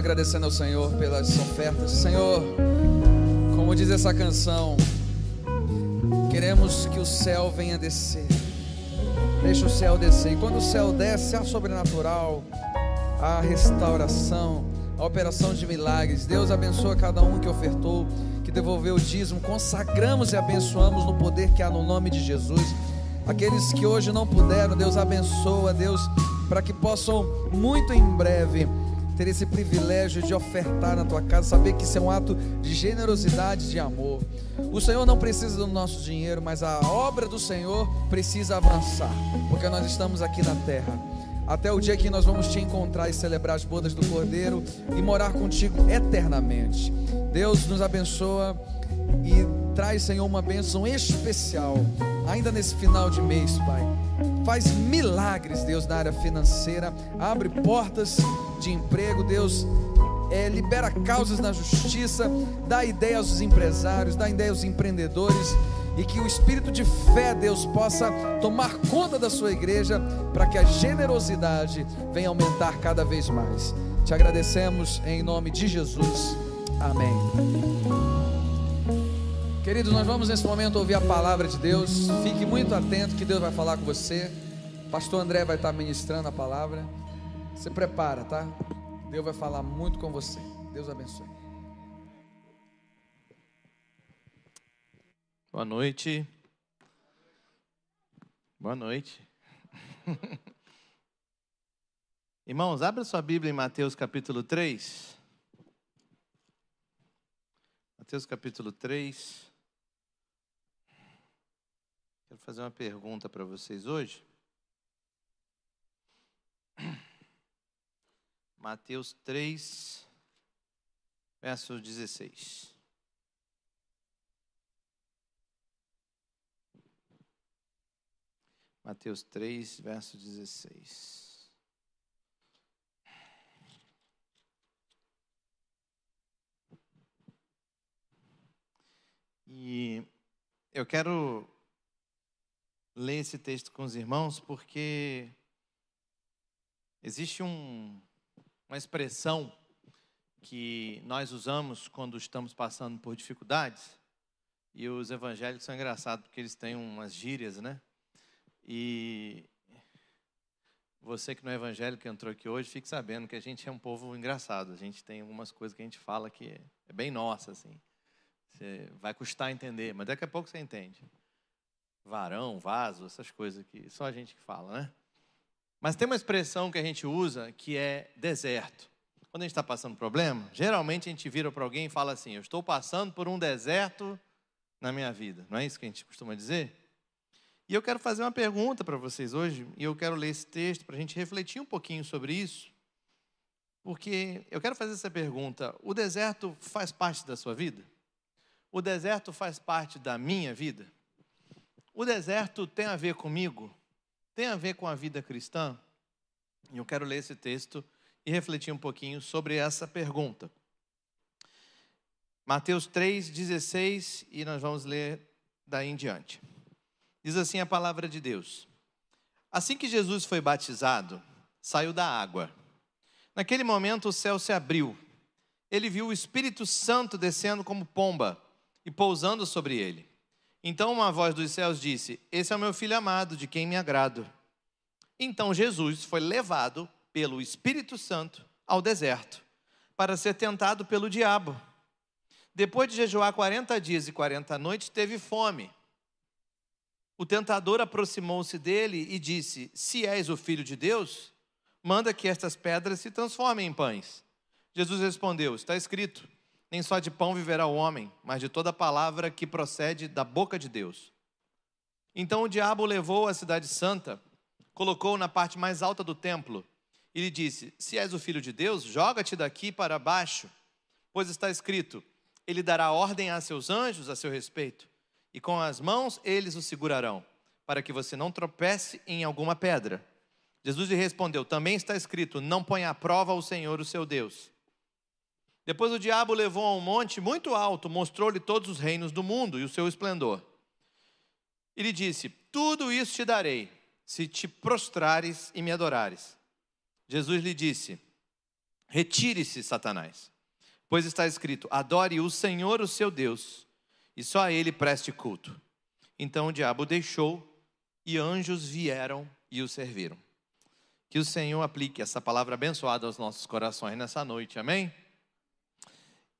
Agradecendo ao Senhor pelas ofertas. Senhor, como diz essa canção, queremos que o céu venha descer. Deixa o céu descer. E quando o céu desce, há sobrenatural, a restauração, a operação de milagres. Deus abençoa cada um que ofertou, que devolveu o dízimo. Consagramos e abençoamos no poder que há no nome de Jesus. Aqueles que hoje não puderam, Deus abençoa, Deus, para que possam muito em breve ter esse privilégio de ofertar na tua casa, saber que isso é um ato de generosidade, de amor. O Senhor não precisa do nosso dinheiro, mas a obra do Senhor precisa avançar, porque nós estamos aqui na terra. Até o dia que nós vamos te encontrar e celebrar as bodas do Cordeiro e morar contigo eternamente. Deus nos abençoa e traz, Senhor, uma bênção especial, ainda nesse final de mês, Pai. Faz milagres, Deus, na área financeira, abre portas de emprego, Deus. É, libera causas na justiça, dá ideia aos empresários, dá ideia aos empreendedores e que o espírito de fé, Deus, possa tomar conta da sua igreja para que a generosidade venha aumentar cada vez mais. Te agradecemos em nome de Jesus. Amém. Queridos, nós vamos nesse momento ouvir a palavra de Deus. Fique muito atento que Deus vai falar com você. Pastor André vai estar ministrando a palavra. Se prepara, tá? Deus vai falar muito com você. Deus abençoe. Boa noite. Boa noite. Irmãos, abra sua Bíblia em Mateus capítulo 3. Mateus capítulo 3. Quero fazer uma pergunta para vocês hoje. Mateus 3, verso 16. Mateus 3, verso 16. E eu quero ler esse texto com os irmãos porque existe um, uma expressão que nós usamos quando estamos passando por dificuldades. E os evangélicos são engraçados porque eles têm umas gírias, né? E você que não é evangélico entrou aqui hoje, fique sabendo que a gente é um povo engraçado. A gente tem algumas coisas que a gente fala que é bem nossa, assim. Você vai custar entender, mas daqui a pouco você entende. Varão, vaso, essas coisas que só a gente que fala, né? Mas tem uma expressão que a gente usa que é deserto. Quando a gente está passando problema, geralmente a gente vira para alguém e fala assim: Eu estou passando por um deserto na minha vida. Não é isso que a gente costuma dizer? E eu quero fazer uma pergunta para vocês hoje, e eu quero ler esse texto para a gente refletir um pouquinho sobre isso, porque eu quero fazer essa pergunta: o deserto faz parte da sua vida? O deserto faz parte da minha vida? O deserto tem a ver comigo? Tem a ver com a vida cristã? E eu quero ler esse texto e refletir um pouquinho sobre essa pergunta. Mateus 3,16, e nós vamos ler daí em diante. Diz assim a palavra de Deus: Assim que Jesus foi batizado, saiu da água. Naquele momento o céu se abriu. Ele viu o Espírito Santo descendo como pomba e pousando sobre ele. Então uma voz dos céus disse: Esse é o meu filho amado, de quem me agrado. Então Jesus foi levado pelo Espírito Santo ao deserto para ser tentado pelo diabo. Depois de jejuar 40 dias e 40 noites, teve fome. O tentador aproximou-se dele e disse: Se és o filho de Deus, manda que estas pedras se transformem em pães. Jesus respondeu: Está escrito: Nem só de pão viverá o homem, mas de toda palavra que procede da boca de Deus. Então o diabo levou a cidade santa, colocou na parte mais alta do templo e lhe disse: Se és o filho de Deus, joga-te daqui para baixo, pois está escrito: Ele dará ordem a seus anjos a seu respeito e com as mãos eles o segurarão, para que você não tropece em alguma pedra. Jesus lhe respondeu: Também está escrito: Não ponha à prova o Senhor, o seu Deus. Depois o diabo levou a um monte muito alto, mostrou-lhe todos os reinos do mundo e o seu esplendor. E lhe disse: Tudo isso te darei, se te prostrares e me adorares. Jesus lhe disse: Retire-se, Satanás, pois está escrito: adore o Senhor, o seu Deus, e só a ele preste culto. Então o diabo deixou e anjos vieram e o serviram. Que o Senhor aplique essa palavra abençoada aos nossos corações nessa noite, amém?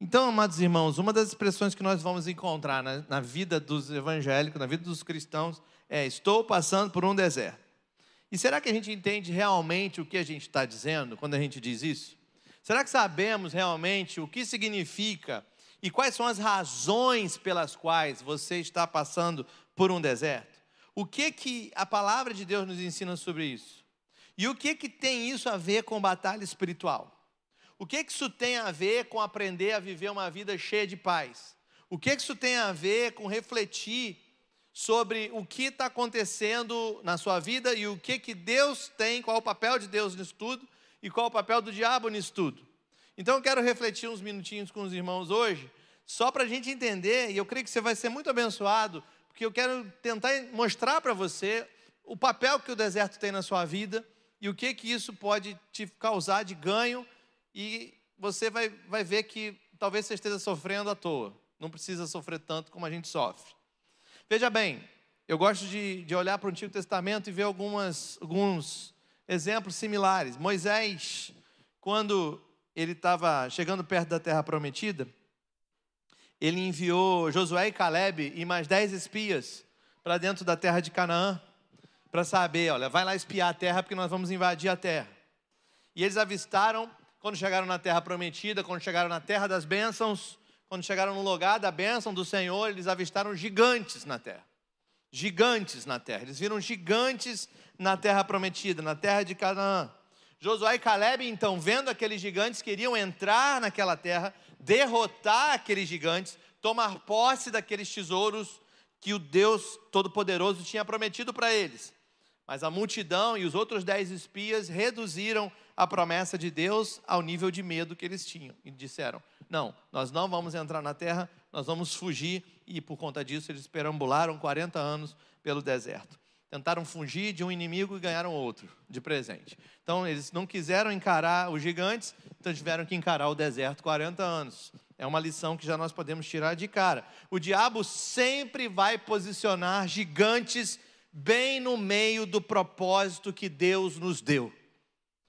Então, amados irmãos, uma das expressões que nós vamos encontrar na, na vida dos evangélicos, na vida dos cristãos, é: estou passando por um deserto. E será que a gente entende realmente o que a gente está dizendo quando a gente diz isso? Será que sabemos realmente o que significa e quais são as razões pelas quais você está passando por um deserto? O que que a palavra de Deus nos ensina sobre isso? E o que que tem isso a ver com batalha espiritual? O que que isso tem a ver com aprender a viver uma vida cheia de paz? O que que isso tem a ver com refletir sobre o que está acontecendo na sua vida e o que que Deus tem, qual o papel de Deus nisso tudo e qual o papel do diabo nisso tudo? Então eu quero refletir uns minutinhos com os irmãos hoje, só para a gente entender, e eu creio que você vai ser muito abençoado porque eu quero tentar mostrar para você o papel que o deserto tem na sua vida e o que que isso pode te causar de ganho e você vai, vai ver que talvez você esteja sofrendo à toa. Não precisa sofrer tanto como a gente sofre. Veja bem, eu gosto de, de olhar para o Antigo Testamento e ver algumas, alguns exemplos similares. Moisés, quando ele estava chegando perto da terra prometida, ele enviou Josué e Caleb e mais dez espias para dentro da terra de Canaã, para saber, olha, vai lá espiar a terra porque nós vamos invadir a terra. E eles avistaram, quando chegaram na terra prometida, quando chegaram na terra das bênçãos, quando chegaram no lugar da bênção do Senhor, eles avistaram gigantes na terra. Gigantes na terra. Eles viram gigantes na terra prometida, na terra de Canaã. Josué e Caleb, então, vendo aqueles gigantes, queriam entrar naquela terra, derrotar aqueles gigantes, tomar posse daqueles tesouros que o Deus Todo-Poderoso tinha prometido para eles. Mas a multidão e os outros dez espias reduziram a promessa de Deus ao nível de medo que eles tinham. E disseram: Não, nós não vamos entrar na terra, nós vamos fugir. E por conta disso, eles perambularam 40 anos pelo deserto tentaram fugir de um inimigo e ganharam outro de presente. Então, eles não quiseram encarar os gigantes, então tiveram que encarar o deserto 40 anos. É uma lição que já nós podemos tirar de cara. O diabo sempre vai posicionar gigantes bem no meio do propósito que Deus nos deu.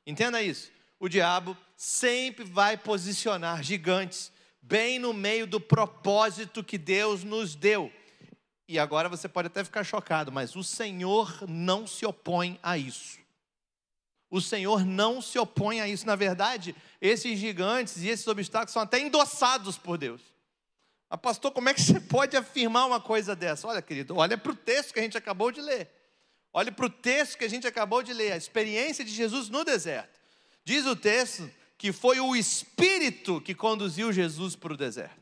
Entenda isso. O diabo sempre vai posicionar gigantes bem no meio do propósito que Deus nos deu. E agora você pode até ficar chocado, mas o Senhor não se opõe a isso. O Senhor não se opõe a isso. Na verdade, esses gigantes e esses obstáculos são até endossados por Deus. Ah, pastor, como é que você pode afirmar uma coisa dessa? Olha, querido, olha para o texto que a gente acabou de ler. Olhe para o texto que a gente acabou de ler, a experiência de Jesus no deserto. Diz o texto que foi o Espírito que conduziu Jesus para o deserto.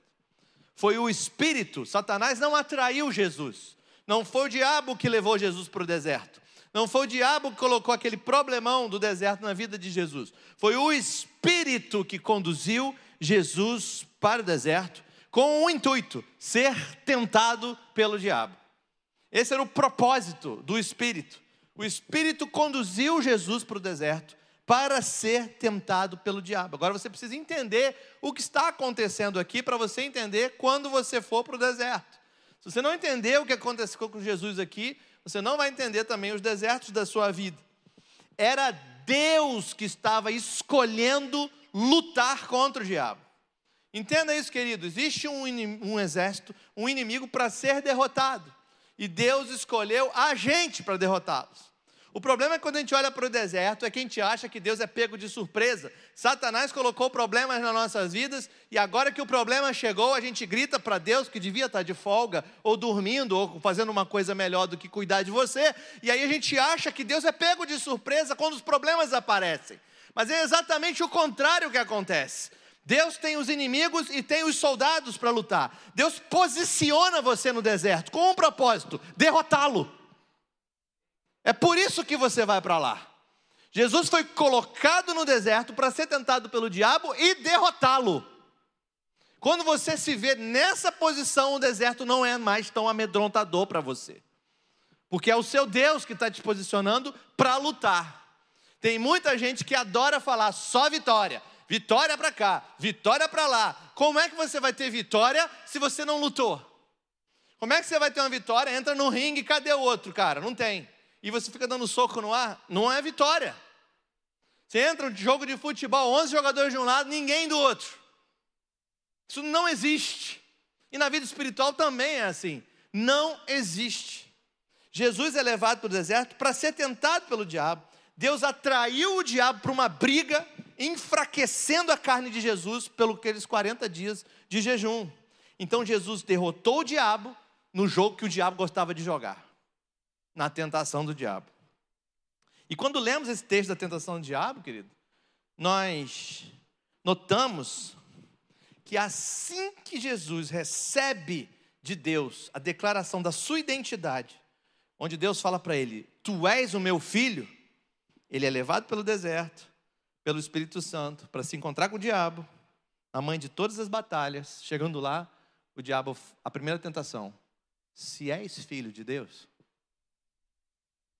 Foi o Espírito. Satanás não atraiu Jesus. Não foi o diabo que levou Jesus para o deserto. Não foi o diabo que colocou aquele problemão do deserto na vida de Jesus. Foi o Espírito que conduziu Jesus para o deserto com o intuito ser tentado pelo diabo. Esse era o propósito do Espírito. O Espírito conduziu Jesus para o deserto para ser tentado pelo diabo. Agora você precisa entender o que está acontecendo aqui para você entender quando você for para o deserto. Se você não entender o que aconteceu com Jesus aqui, você não vai entender também os desertos da sua vida. Era Deus que estava escolhendo lutar contra o diabo. Entenda isso, querido. Existe um, um exército, um inimigo para ser derrotado. E Deus escolheu a gente para derrotá-los. O problema é quando a gente olha para o deserto, é que a gente acha que Deus é pego de surpresa. Satanás colocou problemas nas nossas vidas e agora que o problema chegou, a gente grita para Deus que devia estar de folga, ou dormindo, ou fazendo uma coisa melhor do que cuidar de você. E aí a gente acha que Deus é pego de surpresa quando os problemas aparecem. Mas é exatamente o contrário que acontece. Deus tem os inimigos e tem os soldados para lutar. Deus posiciona você no deserto com um propósito: derrotá-lo. É por isso que você vai para lá. Jesus foi colocado no deserto para ser tentado pelo diabo e derrotá-lo. Quando você se vê nessa posição, o deserto não é mais tão amedrontador para você, porque é o seu Deus que está te posicionando para lutar. Tem muita gente que adora falar só vitória, vitória para cá, vitória para lá. Como é que você vai ter vitória se você não lutou? Como é que você vai ter uma vitória? Entra no ringue, cadê o outro, cara? Não tem. E você fica dando soco no ar? Não é vitória. Você entra no jogo de futebol, 11 jogadores de um lado, ninguém do outro. Isso não existe. E na vida espiritual também é assim. Não existe. Jesus é levado para o deserto para ser tentado pelo diabo. Deus atraiu o diabo para uma briga, enfraquecendo a carne de Jesus pelos aqueles 40 dias de jejum. Então Jesus derrotou o diabo no jogo que o diabo gostava de jogar, na tentação do diabo. E quando lemos esse texto da tentação do diabo, querido, nós notamos que assim que Jesus recebe de Deus a declaração da sua identidade, onde Deus fala para ele: Tu és o meu filho, ele é levado pelo deserto, pelo Espírito Santo, para se encontrar com o diabo, a mãe de todas as batalhas. Chegando lá, o diabo, a primeira tentação: Se és filho de Deus,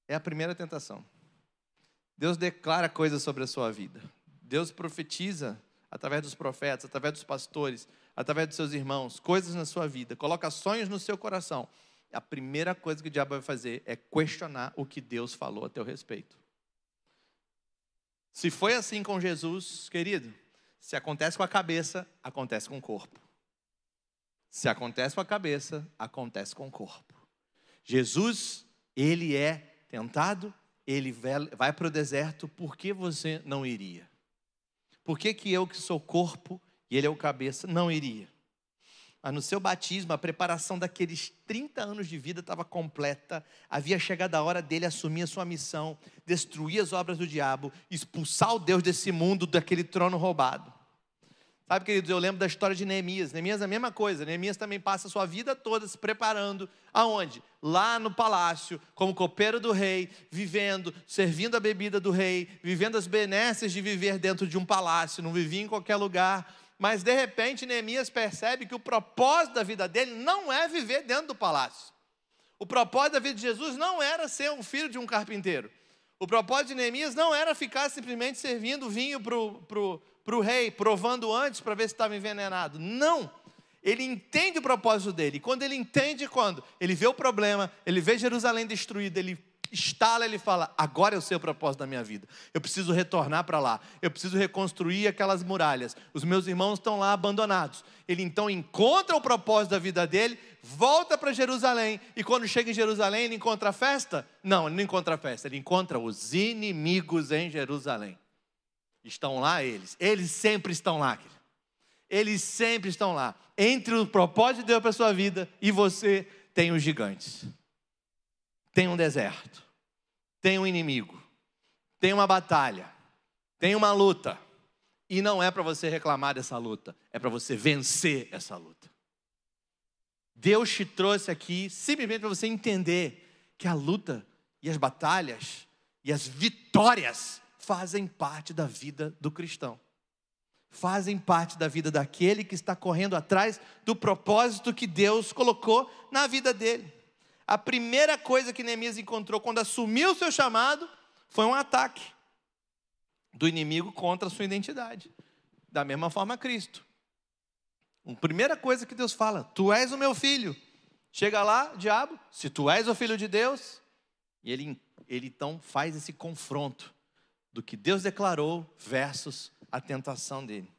é a primeira tentação. Deus declara coisas sobre a sua vida. Deus profetiza através dos profetas, através dos pastores, através dos seus irmãos, coisas na sua vida, coloca sonhos no seu coração. A primeira coisa que o diabo vai fazer é questionar o que Deus falou a teu respeito. Se foi assim com Jesus, querido, se acontece com a cabeça, acontece com o corpo. Se acontece com a cabeça, acontece com o corpo. Jesus, ele é tentado, ele vai para o deserto, por que você não iria? Por que, que eu, que sou corpo, e ele é o cabeça, não iria? Mas no seu batismo, a preparação daqueles 30 anos de vida estava completa. Havia chegado a hora dele assumir a sua missão, destruir as obras do diabo, expulsar o Deus desse mundo, daquele trono roubado. Sabe, queridos, eu lembro da história de Neemias. Neemias é a mesma coisa. Neemias também passa a sua vida toda se preparando. Aonde? Lá no palácio, como copeiro do rei, vivendo, servindo a bebida do rei, vivendo as benesses de viver dentro de um palácio, não vivia em qualquer lugar. Mas de repente Neemias percebe que o propósito da vida dele não é viver dentro do palácio. O propósito da vida de Jesus não era ser um filho de um carpinteiro. O propósito de Neemias não era ficar simplesmente servindo vinho para o para o rei, provando antes para ver se estava envenenado. Não! Ele entende o propósito dele. Quando ele entende, quando ele vê o problema, ele vê Jerusalém destruída, ele estala, ele fala: agora é o seu propósito da minha vida. Eu preciso retornar para lá. Eu preciso reconstruir aquelas muralhas. Os meus irmãos estão lá abandonados. Ele então encontra o propósito da vida dele, volta para Jerusalém. E quando chega em Jerusalém, ele encontra a festa? Não, ele não encontra a festa. Ele encontra os inimigos em Jerusalém. Estão lá eles. Eles sempre estão lá. Eles sempre estão lá. Entre o propósito de Deus para a sua vida e você, tem os gigantes. Tem um deserto. Tem um inimigo. Tem uma batalha. Tem uma luta. E não é para você reclamar dessa luta, é para você vencer essa luta. Deus te trouxe aqui simplesmente para você entender que a luta e as batalhas e as vitórias fazem parte da vida do cristão. Fazem parte da vida daquele que está correndo atrás do propósito que Deus colocou na vida dele. A primeira coisa que Neemias encontrou quando assumiu o seu chamado foi um ataque do inimigo contra a sua identidade. Da mesma forma, Cristo. A primeira coisa que Deus fala: Tu és o meu filho. Chega lá, diabo, se tu és o filho de Deus, e ele, ele então faz esse confronto do que Deus declarou versus a tentação dele.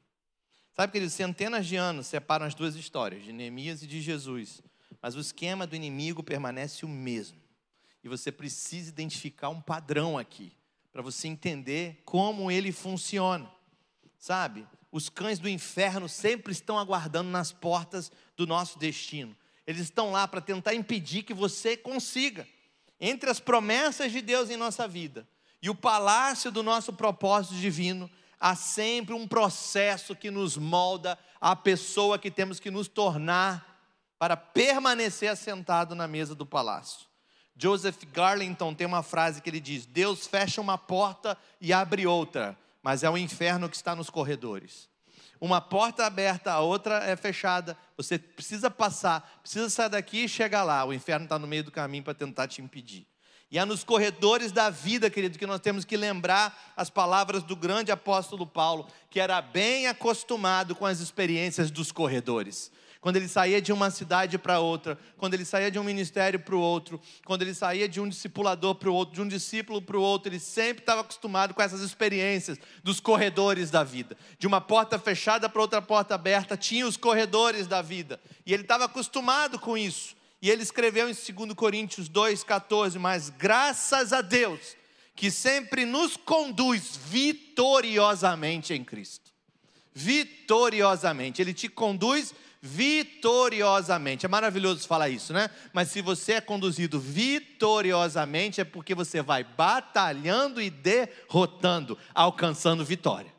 Sabe, queridos, centenas de anos separam as duas histórias, de Neemias e de Jesus, mas o esquema do inimigo permanece o mesmo. E você precisa identificar um padrão aqui, para você entender como ele funciona. Sabe, os cães do inferno sempre estão aguardando nas portas do nosso destino. Eles estão lá para tentar impedir que você consiga. Entre as promessas de Deus em nossa vida e o palácio do nosso propósito divino, há sempre um processo que nos molda a pessoa que temos que nos tornar para permanecer assentado na mesa do palácio. Joseph Garlington tem uma frase que ele diz: Deus fecha uma porta e abre outra, mas é o inferno que está nos corredores. Uma porta aberta, a outra é fechada. Você precisa passar, precisa sair daqui e chegar lá. O inferno está no meio do caminho para tentar te impedir. E é nos corredores da vida, querido, que nós temos que lembrar as palavras do grande apóstolo Paulo, que era bem acostumado com as experiências dos corredores quando ele saía de uma cidade para outra, quando ele saía de um ministério para o outro, quando ele saía de um discipulador para o outro, de um discípulo para o outro, ele sempre estava acostumado com essas experiências dos corredores da vida. De uma porta fechada para outra porta aberta, tinha os corredores da vida. E ele estava acostumado com isso. E ele escreveu em 2 Coríntios 2,14: Mas graças a Deus, que sempre nos conduz vitoriosamente em Cristo. Vitoriosamente. Ele te conduz vitoriosamente. É maravilhoso falar isso, né? Mas se você é conduzido vitoriosamente, é porque você vai batalhando e derrotando, alcançando vitória.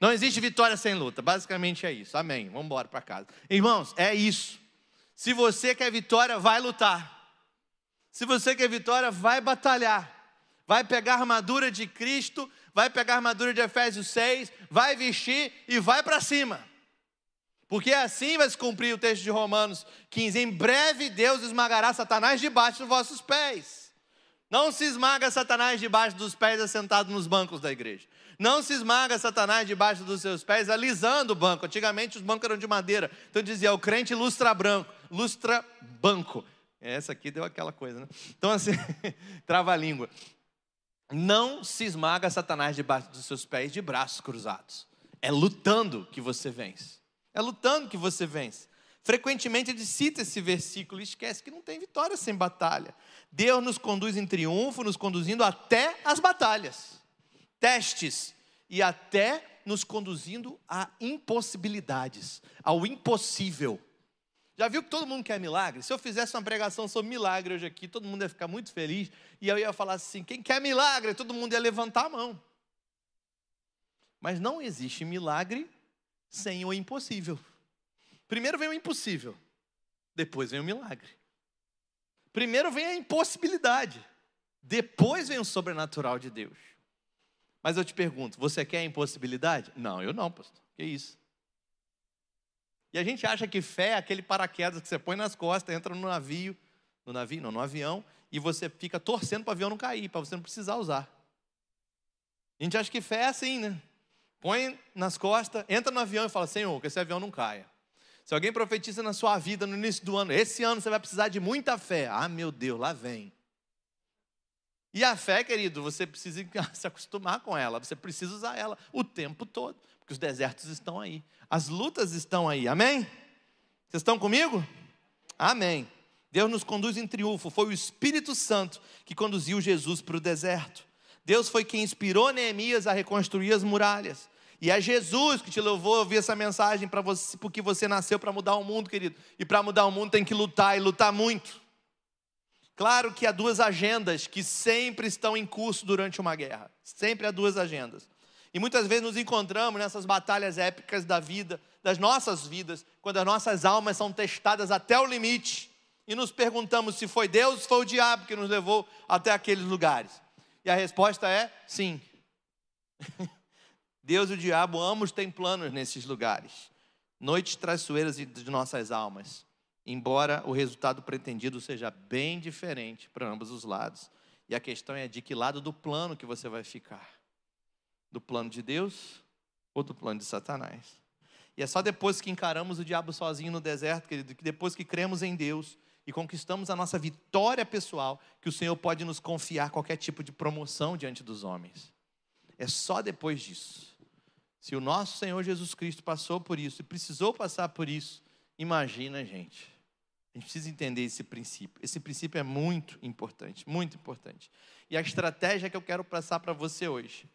Não existe vitória sem luta, basicamente é isso. Amém. Vamos embora para casa. Irmãos, é isso. Se você quer vitória, vai lutar. Se você quer vitória, vai batalhar. Vai pegar a armadura de Cristo, vai pegar a armadura de Efésios 6, vai vestir e vai para cima. Porque assim vai se cumprir o texto de Romanos 15: em breve Deus esmagará Satanás debaixo dos vossos pés. Não se esmaga Satanás debaixo dos pés assentado nos bancos da igreja. Não se esmaga Satanás debaixo dos seus pés alisando o banco. Antigamente os bancos eram de madeira. Então dizia o crente lustra branco, lustra banco. Essa aqui deu aquela coisa, né? Então assim, trava a língua. Não se esmaga Satanás debaixo dos seus pés de braços cruzados. É lutando que você vence. É lutando que você vence. Frequentemente ele cita esse versículo e esquece que não tem vitória sem batalha. Deus nos conduz em triunfo, nos conduzindo até as batalhas, testes e até nos conduzindo a impossibilidades, ao impossível. Já viu que todo mundo quer milagre? Se eu fizesse uma pregação sobre milagre hoje aqui, todo mundo ia ficar muito feliz e eu ia falar assim: quem quer milagre? Todo mundo ia levantar a mão. Mas não existe milagre sem o impossível. Primeiro vem o impossível, depois vem o milagre. Primeiro vem a impossibilidade, depois vem o sobrenatural de Deus. Mas eu te pergunto, você quer a impossibilidade? Não, eu não, pastor. Que isso? E a gente acha que fé é aquele paraquedas que você põe nas costas, entra no navio, no navio, não, no avião, e você fica torcendo para o avião não cair, para você não precisar usar. A gente acha que fé é assim, né? Põe nas costas, entra no avião e fala: Senhor, que esse avião não caia. Se alguém profetiza na sua vida no início do ano, esse ano você vai precisar de muita fé. Ah, meu Deus, lá vem. E a fé, querido, você precisa se acostumar com ela, você precisa usar ela o tempo todo, porque os desertos estão aí, as lutas estão aí, amém? Vocês estão comigo? Amém. Deus nos conduz em triunfo, foi o Espírito Santo que conduziu Jesus para o deserto. Deus foi quem inspirou Neemias a reconstruir as muralhas. E é Jesus que te levou a ouvir essa mensagem para você, porque você nasceu para mudar o mundo, querido. E para mudar o mundo tem que lutar e lutar muito. Claro que há duas agendas que sempre estão em curso durante uma guerra. Sempre há duas agendas. E muitas vezes nos encontramos nessas batalhas épicas da vida, das nossas vidas, quando as nossas almas são testadas até o limite e nos perguntamos se foi Deus ou foi o diabo que nos levou até aqueles lugares. E a resposta é sim. Deus e o diabo ambos têm planos nesses lugares. Noites traiçoeiras de nossas almas. Embora o resultado pretendido seja bem diferente para ambos os lados. E a questão é de que lado do plano que você vai ficar. Do plano de Deus ou do plano de Satanás. E é só depois que encaramos o diabo sozinho no deserto, querido, que depois que cremos em Deus, e conquistamos a nossa vitória pessoal, que o Senhor pode nos confiar qualquer tipo de promoção diante dos homens. É só depois disso. Se o nosso Senhor Jesus Cristo passou por isso e precisou passar por isso, imagina, gente. A gente precisa entender esse princípio. Esse princípio é muito importante, muito importante. E a estratégia que eu quero passar para você hoje,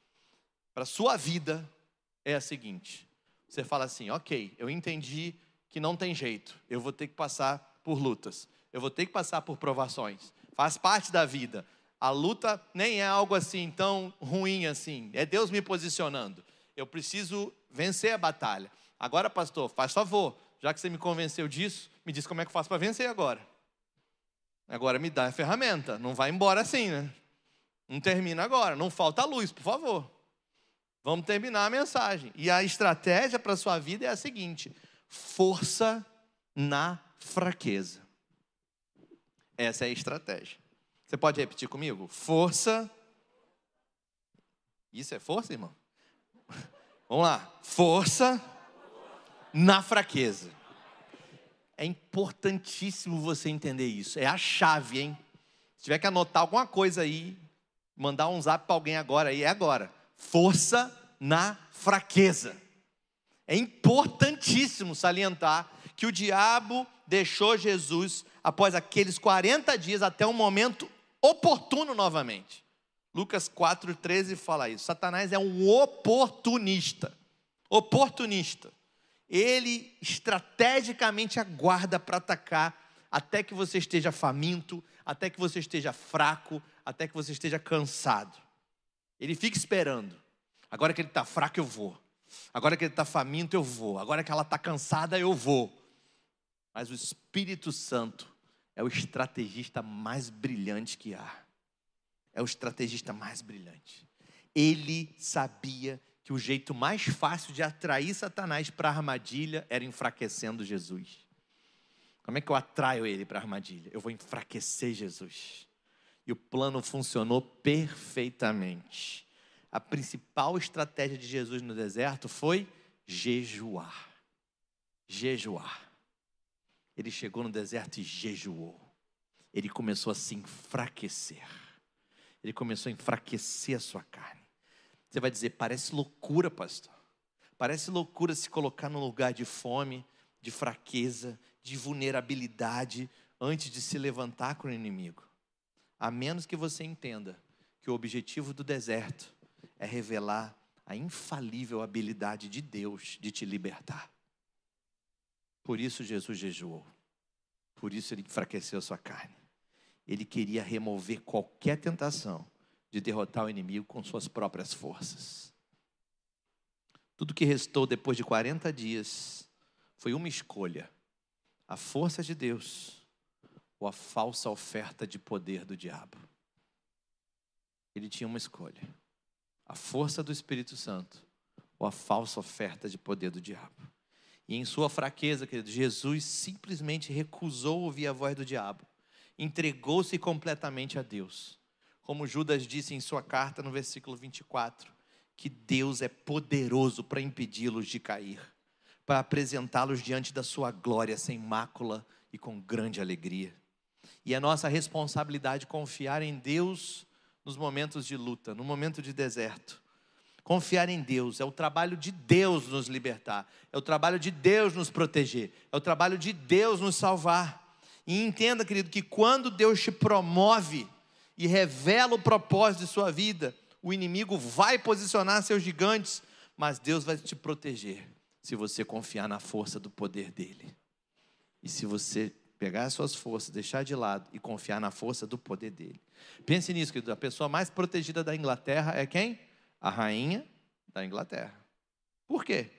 para sua vida, é a seguinte: você fala assim, ok, eu entendi que não tem jeito, eu vou ter que passar por lutas eu vou ter que passar por provações. Faz parte da vida. A luta nem é algo assim tão ruim assim. É Deus me posicionando. Eu preciso vencer a batalha. Agora, pastor, faz favor, já que você me convenceu disso, me diz como é que eu faço para vencer agora. Agora me dá a ferramenta. Não vai embora assim, né? Não termina agora. Não falta luz, por favor. Vamos terminar a mensagem. E a estratégia para a sua vida é a seguinte: força na fraqueza. Essa é a estratégia. Você pode repetir comigo? Força. Isso é força, irmão? Vamos lá. Força na fraqueza. É importantíssimo você entender isso. É a chave, hein? Se tiver que anotar alguma coisa aí, mandar um zap para alguém agora aí, é agora. Força na fraqueza. É importantíssimo salientar que o diabo deixou Jesus após aqueles 40 dias até um momento oportuno novamente. Lucas 4,13 fala isso. Satanás é um oportunista. Oportunista. Ele estrategicamente aguarda para atacar até que você esteja faminto, até que você esteja fraco, até que você esteja cansado. Ele fica esperando. Agora que ele está fraco, eu vou. Agora que ele está faminto, eu vou. Agora que ela está cansada, eu vou. Mas o Espírito Santo é o estrategista mais brilhante que há. É o estrategista mais brilhante. Ele sabia que o jeito mais fácil de atrair Satanás para a armadilha era enfraquecendo Jesus. Como é que eu atraio ele para a armadilha? Eu vou enfraquecer Jesus. E o plano funcionou perfeitamente. A principal estratégia de Jesus no deserto foi jejuar. Jejuar. Ele chegou no deserto e jejuou. Ele começou a se enfraquecer. Ele começou a enfraquecer a sua carne. Você vai dizer, parece loucura, pastor. Parece loucura se colocar num lugar de fome, de fraqueza, de vulnerabilidade antes de se levantar com o inimigo. A menos que você entenda que o objetivo do deserto é revelar a infalível habilidade de Deus de te libertar. Por isso Jesus jejuou. Por isso ele enfraqueceu sua carne. Ele queria remover qualquer tentação de derrotar o inimigo com suas próprias forças. Tudo que restou depois de 40 dias foi uma escolha: a força de Deus ou a falsa oferta de poder do diabo. Ele tinha uma escolha: a força do Espírito Santo ou a falsa oferta de poder do diabo. E em sua fraqueza, querido, Jesus simplesmente recusou ouvir a voz do diabo, entregou-se completamente a Deus. Como Judas disse em sua carta no versículo 24, que Deus é poderoso para impedi-los de cair, para apresentá-los diante da sua glória sem mácula e com grande alegria. E é nossa responsabilidade confiar em Deus nos momentos de luta, no momento de deserto Confiar em Deus, é o trabalho de Deus nos libertar, é o trabalho de Deus nos proteger, é o trabalho de Deus nos salvar. E entenda, querido, que quando Deus te promove e revela o propósito de sua vida, o inimigo vai posicionar seus gigantes, mas Deus vai te proteger se você confiar na força do poder dele. E se você pegar as suas forças, deixar de lado e confiar na força do poder dele. Pense nisso, querido. A pessoa mais protegida da Inglaterra é quem? A rainha da Inglaterra. Por quê?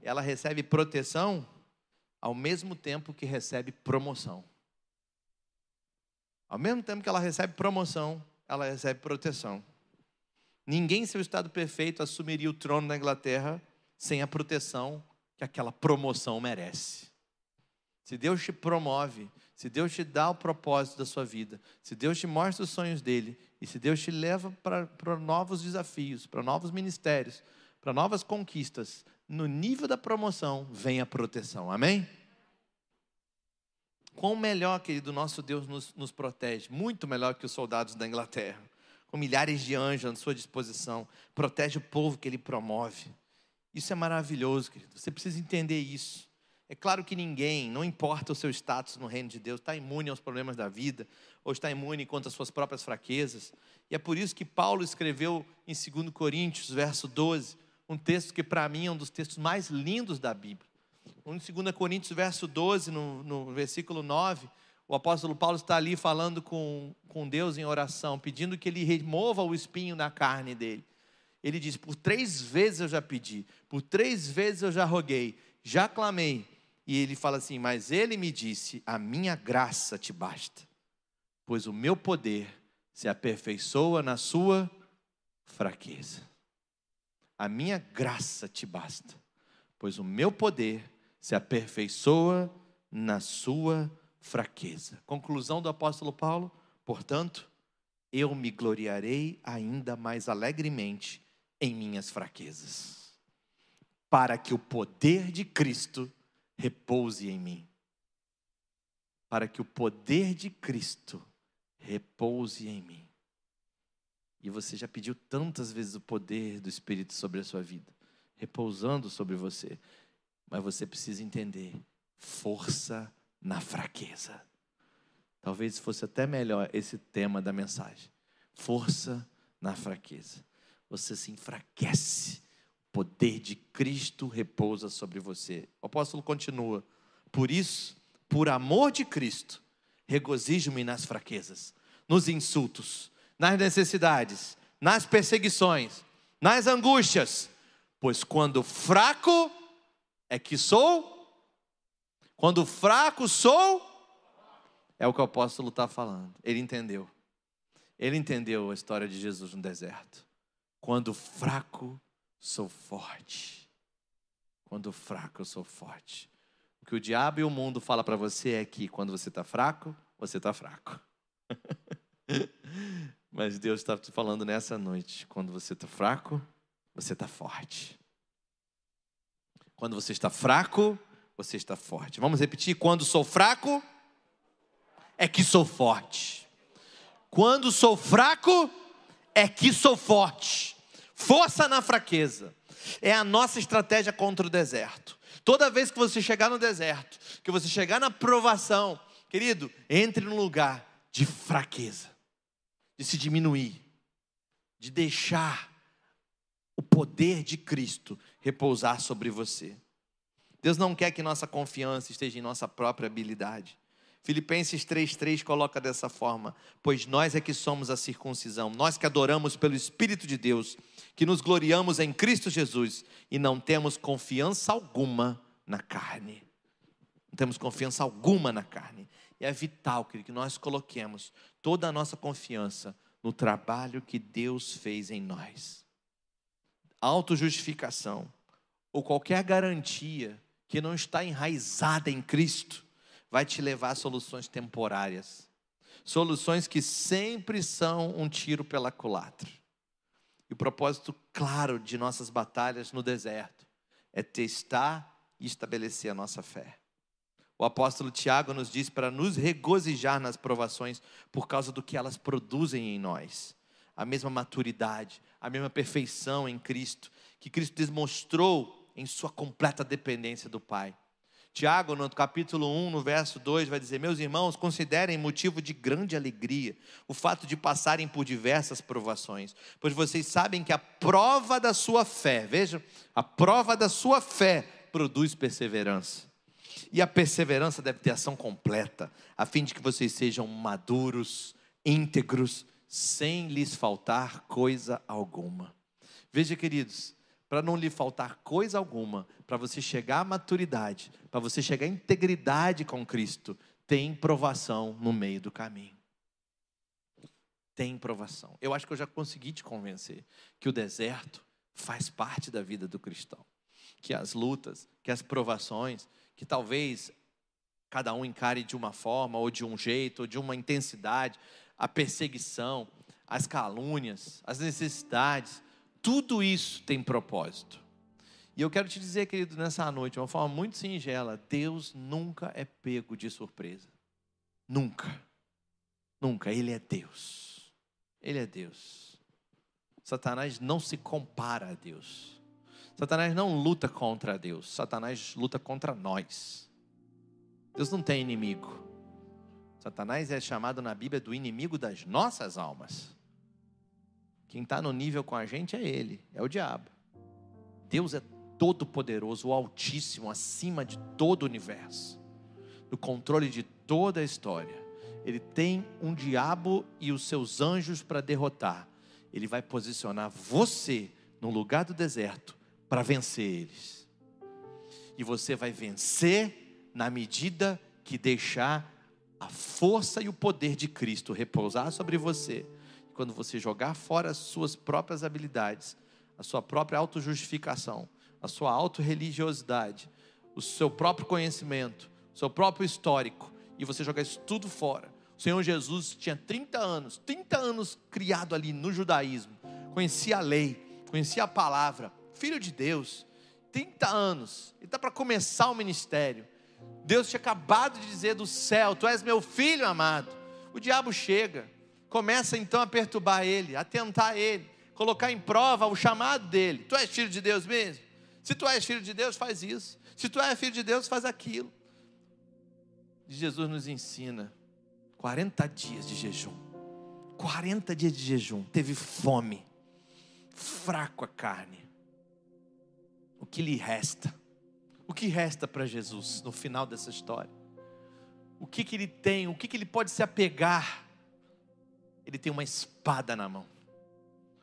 Ela recebe proteção ao mesmo tempo que recebe promoção. Ao mesmo tempo que ela recebe promoção, ela recebe proteção. Ninguém em seu estado perfeito assumiria o trono da Inglaterra sem a proteção que aquela promoção merece. Se Deus te promove, se Deus te dá o propósito da sua vida, se Deus te mostra os sonhos dele, se Deus te leva para novos desafios, para novos ministérios, para novas conquistas, no nível da promoção vem a proteção. Amém? Quão melhor, querido, nosso Deus nos, nos protege, muito melhor que os soldados da Inglaterra, com milhares de anjos à sua disposição, protege o povo que ele promove. Isso é maravilhoso, querido. Você precisa entender isso. É claro que ninguém, não importa o seu status no reino de Deus, está imune aos problemas da vida, ou está imune contra as suas próprias fraquezas. E é por isso que Paulo escreveu em 2 Coríntios, verso 12, um texto que para mim é um dos textos mais lindos da Bíblia. Em 2 Coríntios, verso 12, no, no versículo 9, o apóstolo Paulo está ali falando com, com Deus em oração, pedindo que ele remova o espinho da carne dele. Ele diz: Por três vezes eu já pedi, por três vezes eu já roguei, já clamei, e ele fala assim: Mas ele me disse: A minha graça te basta, pois o meu poder se aperfeiçoa na sua fraqueza. A minha graça te basta, pois o meu poder se aperfeiçoa na sua fraqueza. Conclusão do apóstolo Paulo: portanto, eu me gloriarei ainda mais alegremente em minhas fraquezas, para que o poder de Cristo repouse em mim. Para que o poder de Cristo repouse em mim. E você já pediu tantas vezes o poder do Espírito sobre a sua vida, repousando sobre você. Mas você precisa entender: força na fraqueza. Talvez fosse até melhor esse tema da mensagem. Força na fraqueza. Você se enfraquece, poder de Cristo repousa sobre você. O apóstolo continua: Por isso, por amor de Cristo, regozijo-me nas fraquezas, nos insultos, nas necessidades, nas perseguições, nas angústias, pois quando fraco é que sou, quando fraco sou, é o que o apóstolo está falando. Ele entendeu. Ele entendeu a história de Jesus no deserto. Quando fraco, sou forte. Quando fraco, eu sou forte. O que o diabo e o mundo fala para você é que quando você está fraco, você está fraco. Mas Deus está te falando nessa noite: quando você está fraco, você está forte. Quando você está fraco, você está forte. Vamos repetir: quando sou fraco, é que sou forte. Quando sou fraco, é que sou forte. Força na fraqueza. É a nossa estratégia contra o deserto. Toda vez que você chegar no deserto, que você chegar na provação, querido, entre num lugar de fraqueza, de se diminuir, de deixar o poder de Cristo repousar sobre você. Deus não quer que nossa confiança esteja em nossa própria habilidade. Filipenses 3,3 coloca dessa forma: Pois nós é que somos a circuncisão, nós que adoramos pelo Espírito de Deus, que nos gloriamos em Cristo Jesus e não temos confiança alguma na carne. Não temos confiança alguma na carne. E é vital que nós coloquemos toda a nossa confiança no trabalho que Deus fez em nós. Autojustificação ou qualquer garantia que não está enraizada em Cristo vai te levar a soluções temporárias. Soluções que sempre são um tiro pela culatra. E o propósito claro de nossas batalhas no deserto é testar e estabelecer a nossa fé. O apóstolo Tiago nos diz para nos regozijar nas provações por causa do que elas produzem em nós. A mesma maturidade, a mesma perfeição em Cristo, que Cristo demonstrou em sua completa dependência do Pai. Tiago, no capítulo 1, no verso 2, vai dizer: Meus irmãos, considerem motivo de grande alegria o fato de passarem por diversas provações, pois vocês sabem que a prova da sua fé, vejam, a prova da sua fé produz perseverança. E a perseverança deve ter ação completa, a fim de que vocês sejam maduros, íntegros, sem lhes faltar coisa alguma. Veja, queridos, para não lhe faltar coisa alguma, para você chegar à maturidade, para você chegar à integridade com Cristo, tem provação no meio do caminho. Tem provação. Eu acho que eu já consegui te convencer que o deserto faz parte da vida do cristão. Que as lutas, que as provações, que talvez cada um encare de uma forma, ou de um jeito, ou de uma intensidade, a perseguição, as calúnias, as necessidades, tudo isso tem propósito. E eu quero te dizer, querido, nessa noite, de uma forma muito singela, Deus nunca é pego de surpresa. Nunca. Nunca. Ele é Deus. Ele é Deus. Satanás não se compara a Deus. Satanás não luta contra Deus. Satanás luta contra nós. Deus não tem inimigo. Satanás é chamado na Bíblia do inimigo das nossas almas. Quem está no nível com a gente é ele, é o diabo. Deus é todo-poderoso, o Altíssimo, acima de todo o universo, no controle de toda a história. Ele tem um diabo e os seus anjos para derrotar. Ele vai posicionar você no lugar do deserto para vencer eles. E você vai vencer na medida que deixar a força e o poder de Cristo repousar sobre você quando você jogar fora as suas próprias habilidades, a sua própria autojustificação, a sua autorreligiosidade, o seu próprio conhecimento, o seu próprio histórico, e você jogar isso tudo fora, O Senhor Jesus tinha 30 anos, 30 anos criado ali no judaísmo, conhecia a lei, conhecia a palavra, filho de Deus, 30 anos, ele está para começar o ministério. Deus tinha acabado de dizer do céu: Tu és meu filho amado. O diabo chega, começa então a perturbar ele, a tentar ele, colocar em prova o chamado dele. Tu és filho de Deus mesmo? Se tu és filho de Deus, faz isso. Se tu és filho de Deus, faz aquilo. E Jesus nos ensina 40 dias de jejum. 40 dias de jejum. Teve fome. Fraco a carne. O que lhe resta? O que resta para Jesus no final dessa história? O que, que ele tem? O que, que ele pode se apegar? Ele tem uma espada na mão.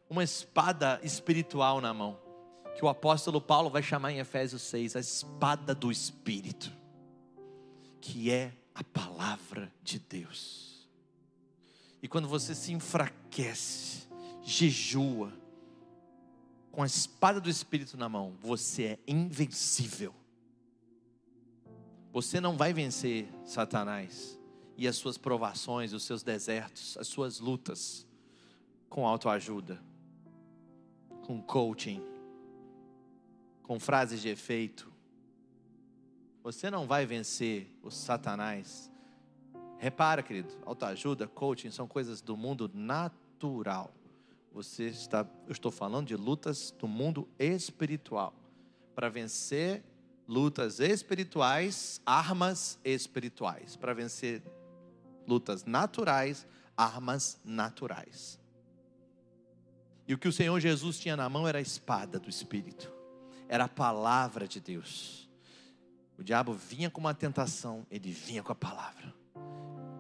Uma espada espiritual na mão. Que o apóstolo Paulo vai chamar em Efésios 6 a espada do Espírito. Que é a palavra de Deus. E quando você se enfraquece, jejua, com a espada do Espírito na mão, você é invencível. Você não vai vencer Satanás e as suas provações, os seus desertos, as suas lutas com autoajuda, com coaching, com frases de efeito, você não vai vencer o Satanás. Repara, querido, autoajuda, coaching são coisas do mundo natural. Você está, eu estou falando de lutas do mundo espiritual. Para vencer lutas espirituais, armas espirituais. Para vencer lutas naturais, armas naturais. E o que o Senhor Jesus tinha na mão era a espada do Espírito, era a palavra de Deus. O diabo vinha com uma tentação, ele vinha com a palavra.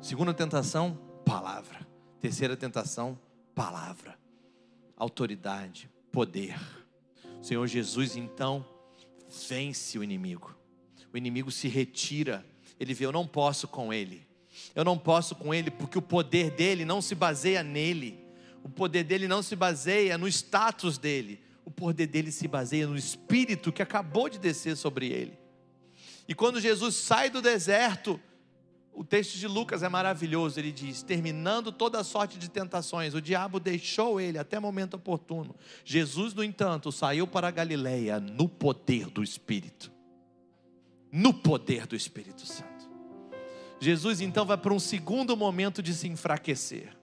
Segunda tentação, palavra. Terceira tentação, palavra. Autoridade, poder. O Senhor Jesus então vence o inimigo. O inimigo se retira. Ele vê, eu não posso com ele. Eu não posso com ele porque o poder dele não se baseia nele. O poder dele não se baseia no status dele. O poder dele se baseia no espírito que acabou de descer sobre ele. E quando Jesus sai do deserto, o texto de Lucas é maravilhoso. Ele diz: terminando toda a sorte de tentações, o diabo deixou ele até momento oportuno. Jesus, no entanto, saiu para a Galileia no poder do Espírito. No poder do Espírito Santo. Jesus então vai para um segundo momento de se enfraquecer,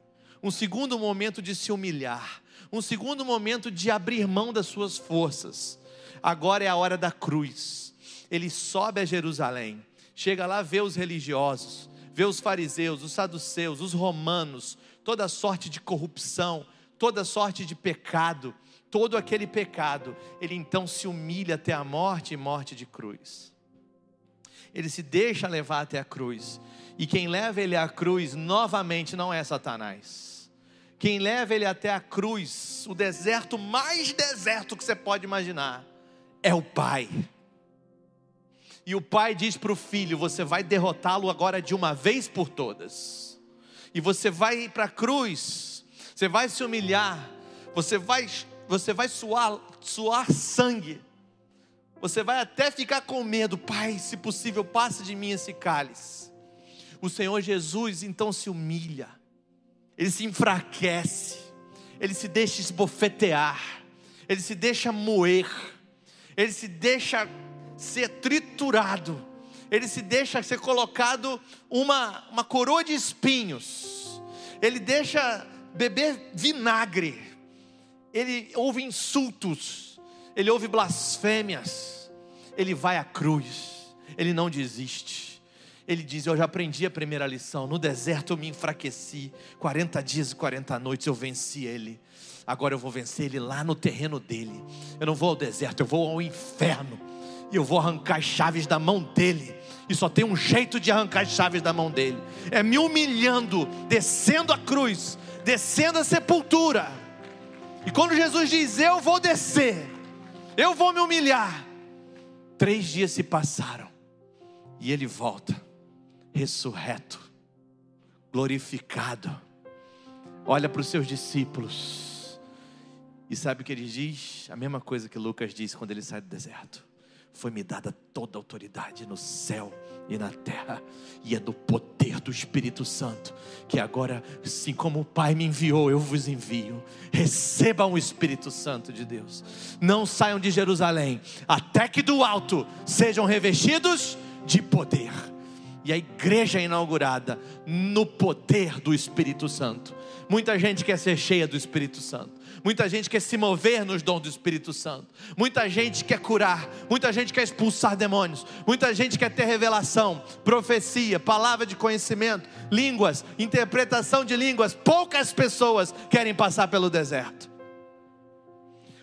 um segundo momento de se humilhar, um segundo momento de abrir mão das suas forças. Agora é a hora da cruz ele sobe a Jerusalém, chega lá, vê os religiosos, vê os fariseus, os saduceus, os romanos, toda sorte de corrupção, toda sorte de pecado, todo aquele pecado, ele então se humilha até a morte e morte de cruz. Ele se deixa levar até a cruz, e quem leva ele à cruz novamente não é Satanás. Quem leva ele até a cruz, o deserto mais deserto que você pode imaginar, é o Pai. E o pai diz para o filho: Você vai derrotá-lo agora de uma vez por todas. E você vai ir para a cruz, você vai se humilhar, você vai, você vai suar, suar sangue, você vai até ficar com medo, Pai, se possível, passe de mim esse cálice. O Senhor Jesus então se humilha, ele se enfraquece, ele se deixa esbofetear, ele se deixa moer, ele se deixa ser triturado, ele se deixa ser colocado uma, uma coroa de espinhos, ele deixa beber vinagre, ele ouve insultos, ele ouve blasfêmias, ele vai à cruz, ele não desiste. Ele diz: Eu já aprendi a primeira lição. No deserto eu me enfraqueci. 40 dias e 40 noites eu venci ele. Agora eu vou vencer ele lá no terreno dele. Eu não vou ao deserto, eu vou ao inferno e eu vou arrancar as chaves da mão dele. E só tem um jeito de arrancar as chaves da mão dele: é me humilhando, descendo a cruz, descendo a sepultura. E quando Jesus diz: Eu vou descer, eu vou me humilhar. Três dias se passaram e ele volta, ressurreto, glorificado. Olha para os seus discípulos e sabe o que ele diz? A mesma coisa que Lucas disse quando ele sai do deserto foi-me dada toda a autoridade no céu e na terra, e é do poder do Espírito Santo, que agora, assim como o Pai me enviou, eu vos envio. Recebam o Espírito Santo de Deus, não saiam de Jerusalém, até que do alto sejam revestidos de poder. E a igreja é inaugurada no poder do Espírito Santo. Muita gente quer ser cheia do Espírito Santo. Muita gente quer se mover nos dons do Espírito Santo. Muita gente quer curar. Muita gente quer expulsar demônios. Muita gente quer ter revelação, profecia, palavra de conhecimento, línguas, interpretação de línguas. Poucas pessoas querem passar pelo deserto.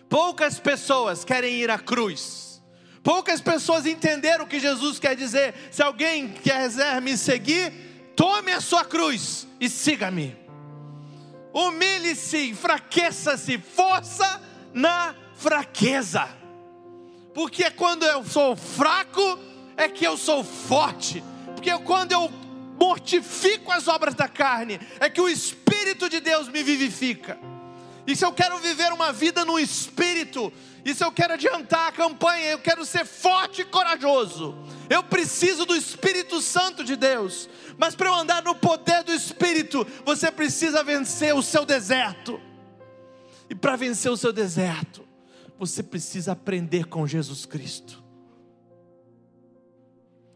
Poucas pessoas querem ir à cruz. Poucas pessoas entenderam o que Jesus quer dizer. Se alguém quiser me seguir, tome a sua cruz e siga-me humilhe-se, enfraqueça-se, força na fraqueza. Porque quando eu sou fraco, é que eu sou forte. Porque quando eu mortifico as obras da carne, é que o Espírito de Deus me vivifica. E se eu quero viver uma vida no Espírito, e se eu quero adiantar a campanha, eu quero ser forte e corajoso, eu preciso do Espírito Santo de Deus. Mas para eu andar no poder do Espírito, você precisa vencer o seu deserto. E para vencer o seu deserto, você precisa aprender com Jesus Cristo.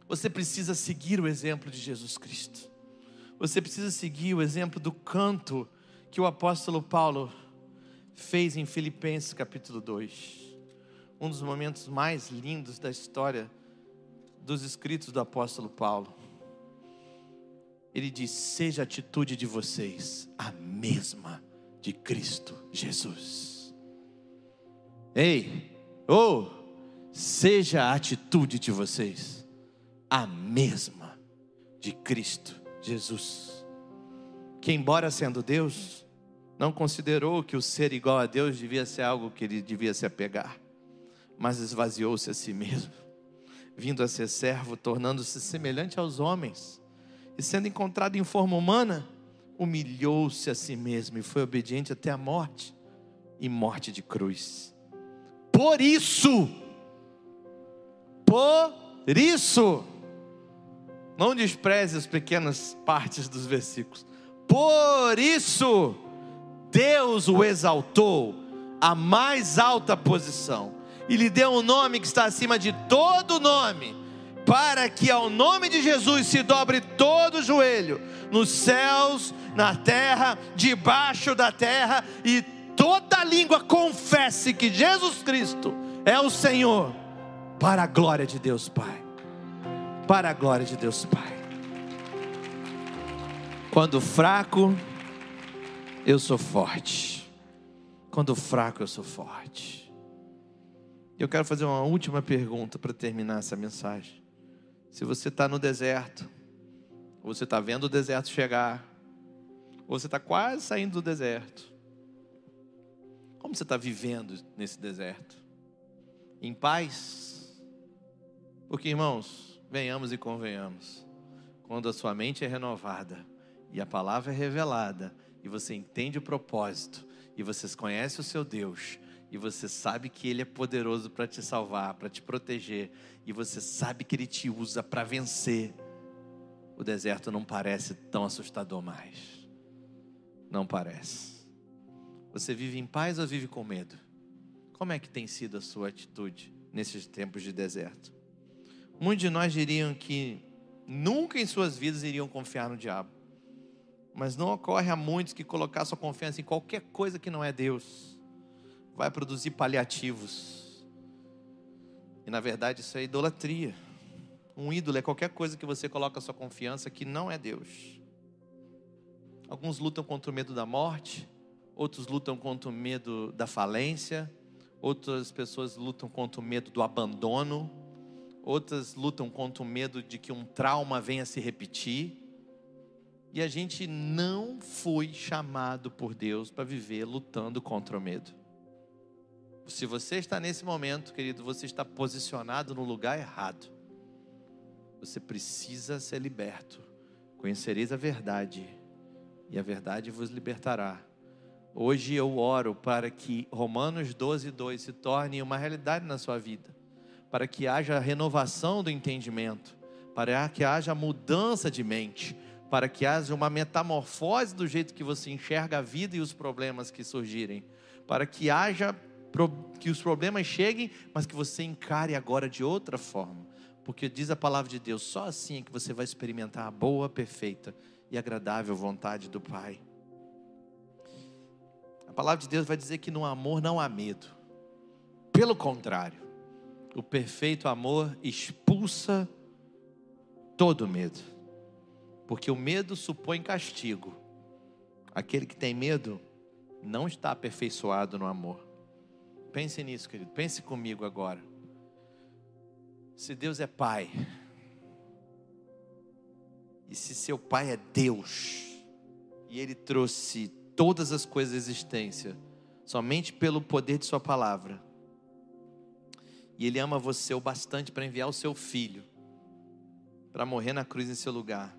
Você precisa seguir o exemplo de Jesus Cristo. Você precisa seguir o exemplo do canto que o apóstolo Paulo fez em Filipenses capítulo 2. Um dos momentos mais lindos da história dos escritos do apóstolo Paulo ele diz: seja a atitude de vocês a mesma de Cristo Jesus. Ei, ou oh, seja a atitude de vocês a mesma de Cristo Jesus. Que, embora sendo Deus, não considerou que o ser igual a Deus devia ser algo que ele devia se apegar, mas esvaziou-se a si mesmo, vindo a ser servo, tornando-se semelhante aos homens e sendo encontrado em forma humana, humilhou-se a si mesmo e foi obediente até a morte e morte de cruz. Por isso, por isso, não despreze as pequenas partes dos versículos. Por isso, Deus o exaltou à mais alta posição e lhe deu um nome que está acima de todo nome para que ao nome de Jesus se dobre todo o joelho, nos céus, na terra, debaixo da terra, e toda língua confesse que Jesus Cristo é o Senhor, para a glória de Deus Pai. Para a glória de Deus Pai. Quando fraco, eu sou forte. Quando fraco, eu sou forte. Eu quero fazer uma última pergunta para terminar essa mensagem. Se você está no deserto, ou você está vendo o deserto chegar, ou você está quase saindo do deserto, como você está vivendo nesse deserto? Em paz? Porque, irmãos, venhamos e convenhamos, quando a sua mente é renovada e a palavra é revelada, e você entende o propósito, e você conhece o seu Deus, e você sabe que Ele é poderoso para te salvar, para te proteger, e você sabe que Ele te usa para vencer, o deserto não parece tão assustador mais. Não parece. Você vive em paz ou vive com medo? Como é que tem sido a sua atitude nesses tempos de deserto? Muitos de nós diriam que nunca em suas vidas iriam confiar no diabo. Mas não ocorre a muitos que colocar sua confiança em qualquer coisa que não é Deus vai produzir paliativos. E na verdade isso é idolatria. Um ídolo é qualquer coisa que você coloca a sua confiança que não é Deus. Alguns lutam contra o medo da morte, outros lutam contra o medo da falência, outras pessoas lutam contra o medo do abandono, outras lutam contra o medo de que um trauma venha se repetir. E a gente não foi chamado por Deus para viver lutando contra o medo. Se você está nesse momento, querido, você está posicionado no lugar errado. Você precisa ser liberto. Conhecereis a verdade, e a verdade vos libertará. Hoje eu oro para que Romanos 12, 2 se torne uma realidade na sua vida, para que haja renovação do entendimento, para que haja mudança de mente, para que haja uma metamorfose do jeito que você enxerga a vida e os problemas que surgirem, para que haja que os problemas cheguem, mas que você encare agora de outra forma. Porque diz a palavra de Deus, só assim é que você vai experimentar a boa, perfeita e agradável vontade do Pai. A palavra de Deus vai dizer que no amor não há medo. Pelo contrário, o perfeito amor expulsa todo medo. Porque o medo supõe castigo. Aquele que tem medo não está aperfeiçoado no amor. Pense nisso, querido. Pense comigo agora. Se Deus é Pai, e se seu Pai é Deus, e Ele trouxe todas as coisas da existência, somente pelo poder de Sua palavra. E Ele ama você o bastante para enviar o seu filho, para morrer na cruz em seu lugar.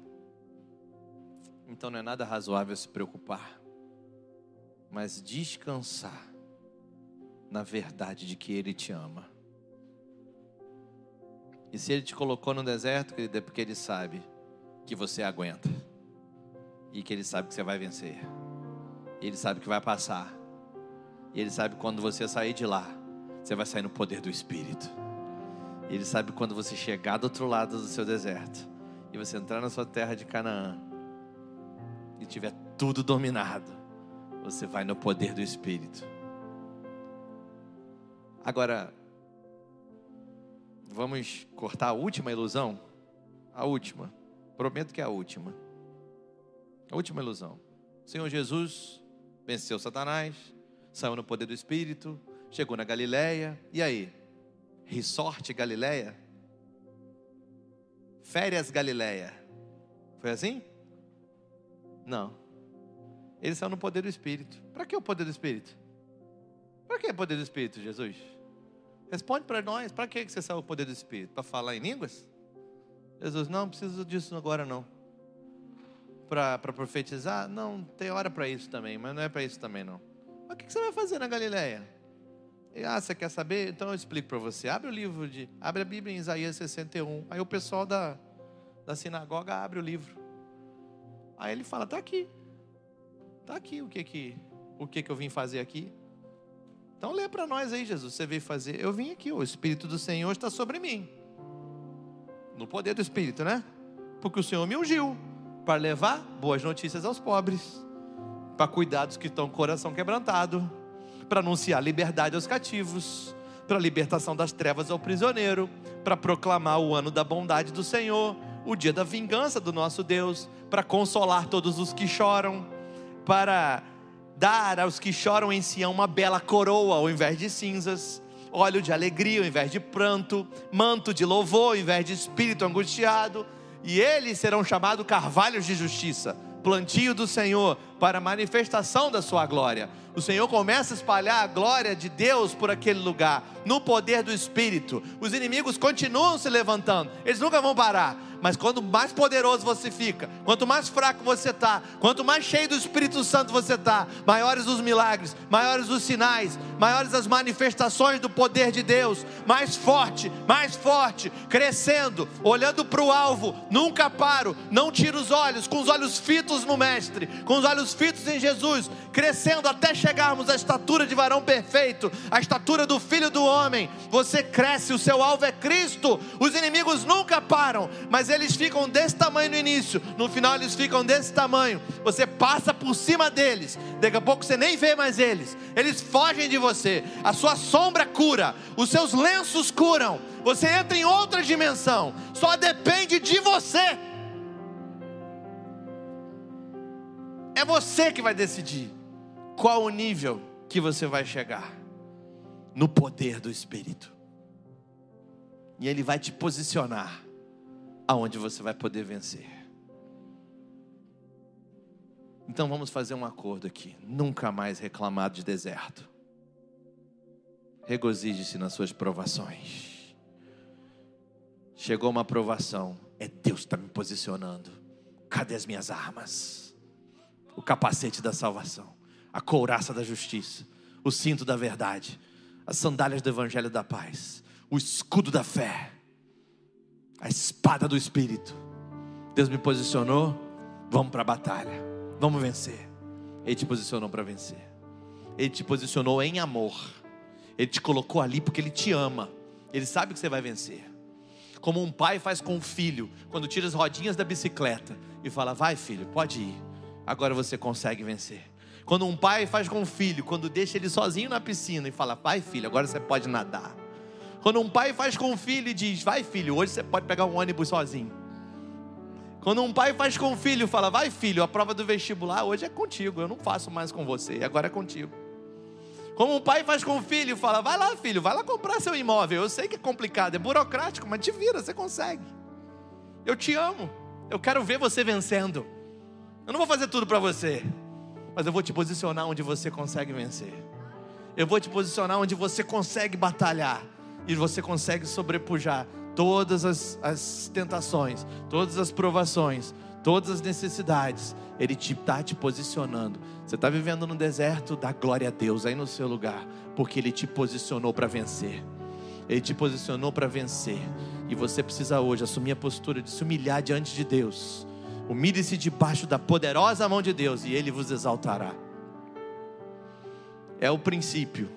Então não é nada razoável se preocupar, mas descansar na verdade de que Ele te ama. E se Ele te colocou no deserto, querido, é porque Ele sabe que você aguenta, e que Ele sabe que você vai vencer. Ele sabe que vai passar. E Ele sabe quando você sair de lá, você vai sair no poder do Espírito. Ele sabe quando você chegar do outro lado do seu deserto e você entrar na sua terra de Canaã e tiver tudo dominado, você vai no poder do Espírito. Agora, vamos cortar a última ilusão? A última. Prometo que é a última. A última ilusão. O Senhor Jesus venceu Satanás, saiu no poder do Espírito, chegou na Galileia, e aí? Resort Galileia? Férias Galileia. Foi assim? Não. Ele saiu no poder do Espírito. Para que o poder do Espírito? Para que o poder do Espírito, Jesus? Responde para nós. Para que você saiu no poder do Espírito? Para falar em línguas? Jesus, não, não preciso disso agora não para profetizar? Não, tem hora para isso também, mas não é para isso também não. Mas o que você vai fazer na Galileia? ah, você quer saber? Então eu explico para você. Abre o livro de, abre a Bíblia em Isaías 61. Aí o pessoal da, da sinagoga abre o livro. Aí ele fala: "Tá aqui. Tá aqui o que que o que que eu vim fazer aqui?" Então lê para nós aí, Jesus. Você veio fazer? Eu vim aqui. O Espírito do Senhor está sobre mim. No poder do Espírito, né? Porque o Senhor me ungiu para levar boas notícias aos pobres, para cuidar dos que estão com o coração quebrantado, para anunciar liberdade aos cativos, para libertação das trevas ao prisioneiro, para proclamar o ano da bondade do Senhor, o dia da vingança do nosso Deus, para consolar todos os que choram, para dar aos que choram em Sião uma bela coroa ao invés de cinzas, óleo de alegria ao invés de pranto, manto de louvor ao invés de espírito angustiado e eles serão chamados carvalhos de justiça, plantio do Senhor para manifestação da sua glória. O Senhor começa a espalhar a glória de Deus por aquele lugar, no poder do Espírito. Os inimigos continuam se levantando, eles nunca vão parar mas quanto mais poderoso você fica, quanto mais fraco você está, quanto mais cheio do Espírito Santo você está, maiores os milagres, maiores os sinais, maiores as manifestações do poder de Deus, mais forte, mais forte, crescendo, olhando para o alvo, nunca paro, não tiro os olhos, com os olhos fitos no Mestre, com os olhos fitos em Jesus, crescendo até chegarmos à estatura de varão perfeito, à estatura do Filho do Homem. Você cresce, o seu alvo é Cristo. Os inimigos nunca param, mas eles ficam desse tamanho no início, no final eles ficam desse tamanho. Você passa por cima deles, daqui a pouco você nem vê mais eles. Eles fogem de você. A sua sombra cura, os seus lenços curam. Você entra em outra dimensão. Só depende de você. É você que vai decidir qual o nível que você vai chegar no poder do Espírito. E Ele vai te posicionar aonde você vai poder vencer. Então vamos fazer um acordo aqui. Nunca mais reclamar de deserto. Regozije-se nas suas provações. Chegou uma provação. É Deus que está me posicionando. Cadê as minhas armas? O capacete da salvação, a couraça da justiça, o cinto da verdade, as sandálias do evangelho da paz, o escudo da fé a espada do Espírito. Deus me posicionou, vamos para a batalha, vamos vencer. Ele te posicionou para vencer. Ele te posicionou em amor. Ele te colocou ali porque Ele te ama. Ele sabe que você vai vencer. Como um pai faz com o filho, quando tira as rodinhas da bicicleta e fala: Vai, filho, pode ir. Agora você consegue vencer. Quando um pai faz com o filho, quando deixa ele sozinho na piscina e fala: Vai, filho, agora você pode nadar. Quando um pai faz com o filho e diz: Vai, filho, hoje você pode pegar um ônibus sozinho. Quando um pai faz com o filho, fala: Vai, filho, a prova do vestibular hoje é contigo, eu não faço mais com você, agora é contigo. Como um pai faz com o filho, fala: Vai lá, filho, vai lá comprar seu imóvel. Eu sei que é complicado, é burocrático, mas te vira, você consegue. Eu te amo, eu quero ver você vencendo. Eu não vou fazer tudo para você, mas eu vou te posicionar onde você consegue vencer. Eu vou te posicionar onde você consegue batalhar e você consegue sobrepujar todas as, as tentações, todas as provações, todas as necessidades. Ele está te, te posicionando. Você está vivendo no deserto, dá glória a Deus aí no seu lugar, porque Ele te posicionou para vencer. Ele te posicionou para vencer. E você precisa hoje assumir a postura de se humilhar diante de Deus Humilhe-se debaixo da poderosa mão de Deus e Ele vos exaltará. É o princípio.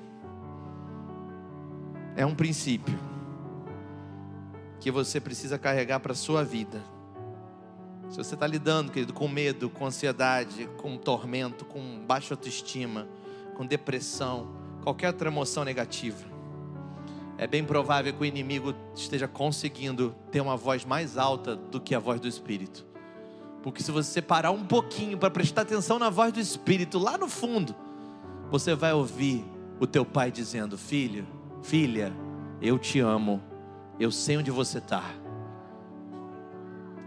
É um princípio que você precisa carregar para a sua vida. Se você está lidando, querido, com medo, com ansiedade, com tormento, com baixa autoestima, com depressão, qualquer outra emoção negativa, é bem provável que o inimigo esteja conseguindo ter uma voz mais alta do que a voz do Espírito. Porque se você parar um pouquinho para prestar atenção na voz do Espírito lá no fundo, você vai ouvir o teu pai dizendo: Filho, filha, eu te amo, eu sei onde você está.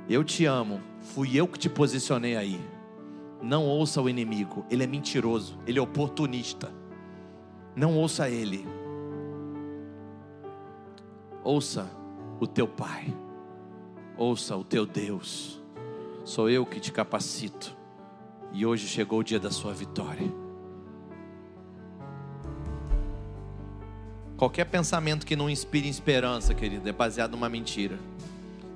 Eu te amo, fui eu que te posicionei aí. Não ouça o inimigo, ele é mentiroso, ele é oportunista. Não ouça ele. Ouça o teu pai, ouça o teu Deus. Sou eu que te capacito. E hoje chegou o dia da sua vitória. Qualquer pensamento que não inspire esperança, querido, é baseado numa mentira.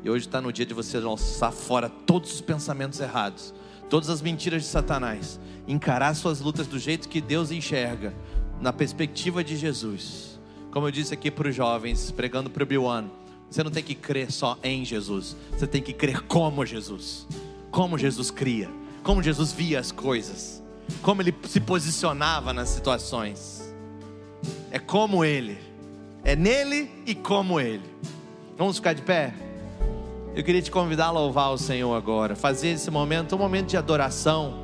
E hoje está no dia de você lançar fora todos os pensamentos errados, todas as mentiras de Satanás, encarar suas lutas do jeito que Deus enxerga, na perspectiva de Jesus. Como eu disse aqui para os jovens, pregando para o Biwan, você não tem que crer só em Jesus, você tem que crer como Jesus. Como Jesus cria, como Jesus via as coisas, como ele se posicionava nas situações. É como ele, é nele e como ele. Vamos ficar de pé? Eu queria te convidar a louvar o Senhor agora, fazer esse momento um momento de adoração,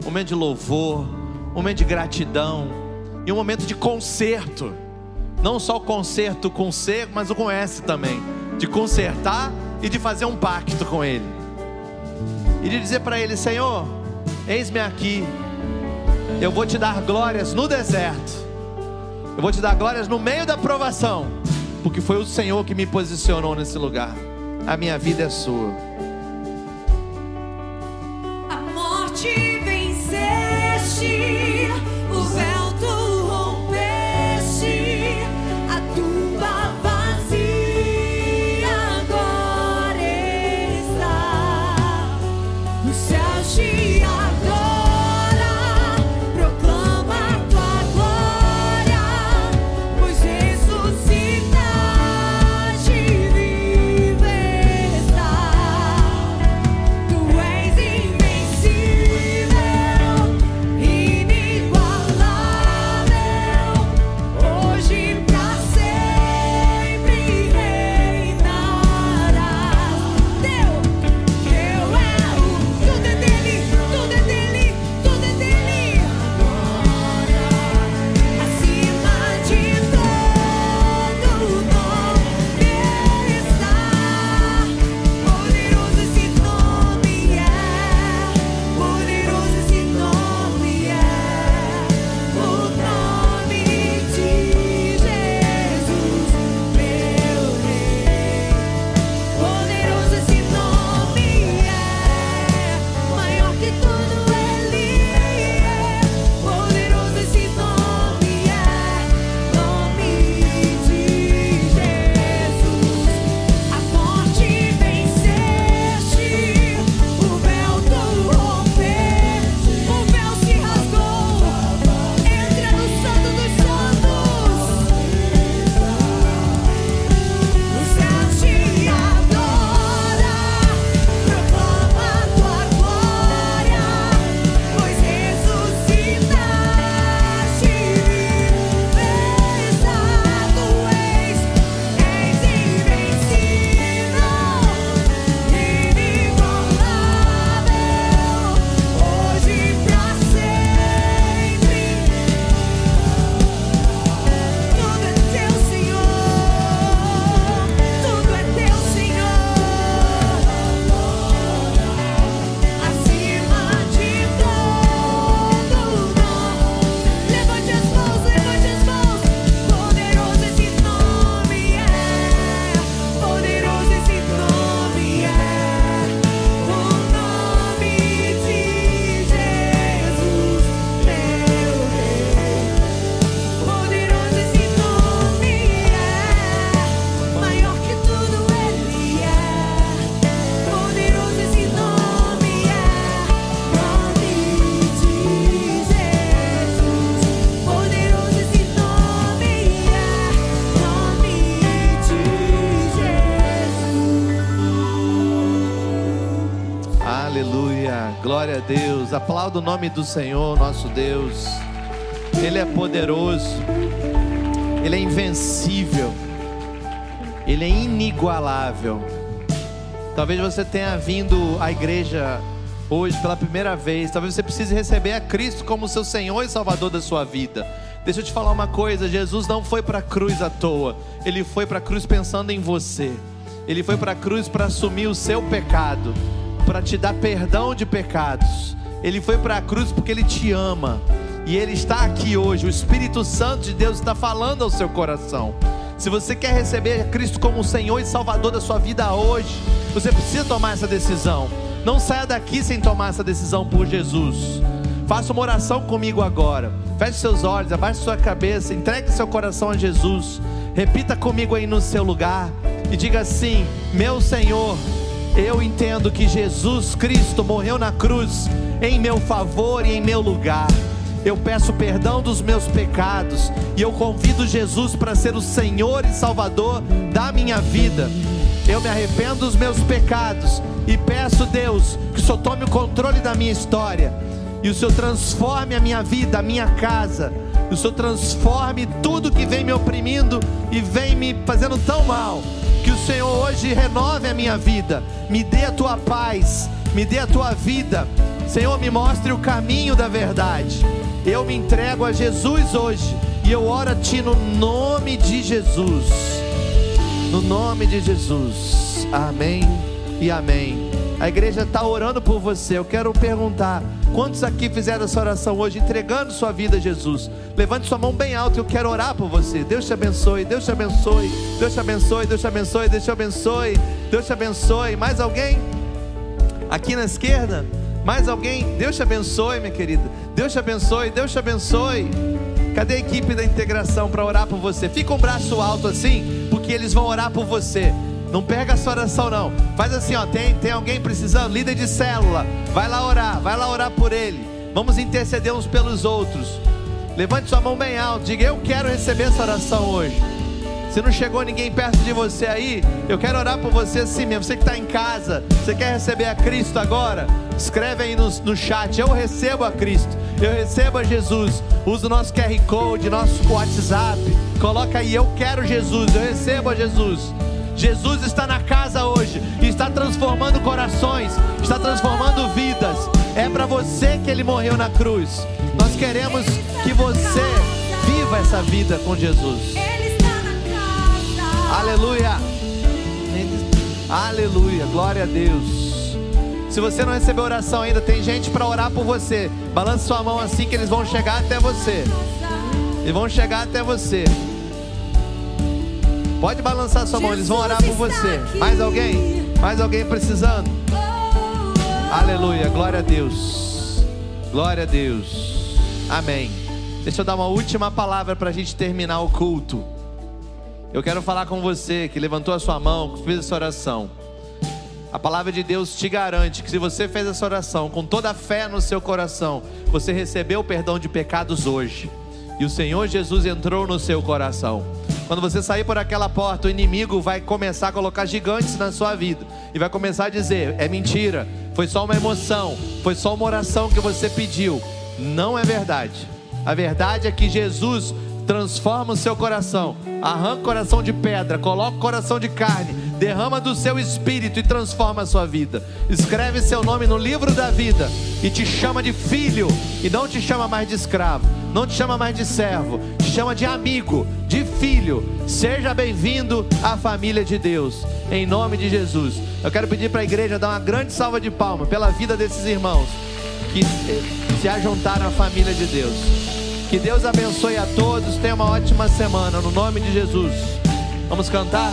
um momento de louvor, um momento de gratidão e um momento de conserto. Não só o conserto com C, mas o com S também. De consertar e de fazer um pacto com Ele. E de dizer para Ele: Senhor, eis-me aqui. Eu vou te dar glórias no deserto. Eu vou te dar glórias no meio da provação. Porque foi o Senhor que me posicionou nesse lugar. A minha vida é sua. A morte venceste, o nome do Senhor, nosso Deus. Ele é poderoso, Ele é invencível, Ele é inigualável. Talvez você tenha vindo à igreja hoje pela primeira vez, talvez você precise receber a Cristo como seu Senhor e Salvador da sua vida. Deixa eu te falar uma coisa: Jesus não foi para a cruz à toa, ele foi para a cruz pensando em você, ele foi para a cruz para assumir o seu pecado, para te dar perdão de pecados, ele foi para a cruz porque ele te ama. E Ele está aqui hoje, o Espírito Santo de Deus está falando ao seu coração. Se você quer receber Cristo como Senhor e Salvador da sua vida hoje, você precisa tomar essa decisão. Não saia daqui sem tomar essa decisão por Jesus. Faça uma oração comigo agora. Feche seus olhos, abaixe sua cabeça, entregue seu coração a Jesus. Repita comigo aí no seu lugar e diga assim: Meu Senhor, eu entendo que Jesus Cristo morreu na cruz em meu favor e em meu lugar eu peço perdão dos meus pecados e eu convido Jesus para ser o Senhor e Salvador da minha vida. Eu me arrependo dos meus pecados e peço, Deus, que o Senhor tome o controle da minha história e o Senhor transforme a minha vida, a minha casa. o Senhor transforme tudo que vem me oprimindo e vem me fazendo tão mal. Que o Senhor hoje renove a minha vida, me dê a tua paz, me dê a tua vida. Senhor, me mostre o caminho da verdade. Eu me entrego a Jesus hoje e eu oro a Ti no nome de Jesus. No nome de Jesus. Amém e amém. A igreja está orando por você. Eu quero perguntar: quantos aqui fizeram essa oração hoje, entregando sua vida a Jesus? Levante sua mão bem alta, eu quero orar por você. Deus te abençoe, Deus te abençoe, Deus te abençoe, Deus te abençoe, Deus te abençoe, Deus te abençoe. Mais alguém? Aqui na esquerda? Mais alguém? Deus te abençoe, minha querida. Deus te abençoe, Deus te abençoe. Cadê a equipe da integração para orar por você? Fica um braço alto assim, porque eles vão orar por você. Não pega a sua oração não. Faz assim, ó, tem, tem alguém precisando, líder de célula. Vai lá orar, vai lá orar por ele. Vamos interceder uns pelos outros. Levante sua mão bem alto, diga: "Eu quero receber essa oração hoje". Se não chegou ninguém perto de você aí, eu quero orar por você assim mesmo. Você que está em casa, você quer receber a Cristo agora? Escreve aí no, no chat: Eu recebo a Cristo, eu recebo a Jesus. Usa o nosso QR Code, nosso WhatsApp. Coloca aí: Eu quero Jesus, eu recebo a Jesus. Jesus está na casa hoje está transformando corações, está transformando vidas. É para você que ele morreu na cruz. Nós queremos que você viva essa vida com Jesus. Aleluia. Aleluia. Glória a Deus. Se você não recebeu oração ainda, tem gente para orar por você. Balance sua mão assim que eles vão chegar até você. Eles vão chegar até você. Pode balançar sua mão, eles vão orar por você. Mais alguém? Mais alguém precisando? Aleluia. Glória a Deus. Glória a Deus. Amém. Deixa eu dar uma última palavra para a gente terminar o culto. Eu quero falar com você que levantou a sua mão, que fez essa oração. A palavra de Deus te garante que se você fez essa oração com toda a fé no seu coração, você recebeu o perdão de pecados hoje. E o Senhor Jesus entrou no seu coração. Quando você sair por aquela porta, o inimigo vai começar a colocar gigantes na sua vida e vai começar a dizer: é mentira, foi só uma emoção, foi só uma oração que você pediu. Não é verdade. A verdade é que Jesus transforma o seu coração, arranca o coração de pedra, coloca o coração de carne, derrama do seu espírito e transforma a sua vida. Escreve seu nome no livro da vida e te chama de filho e não te chama mais de escravo, não te chama mais de servo, te chama de amigo, de filho. Seja bem-vindo à família de Deus, em nome de Jesus. Eu quero pedir para a igreja dar uma grande salva de palmas pela vida desses irmãos que se ajuntaram à família de Deus. Que Deus abençoe a todos. Tenha uma ótima semana. No nome de Jesus. Vamos cantar?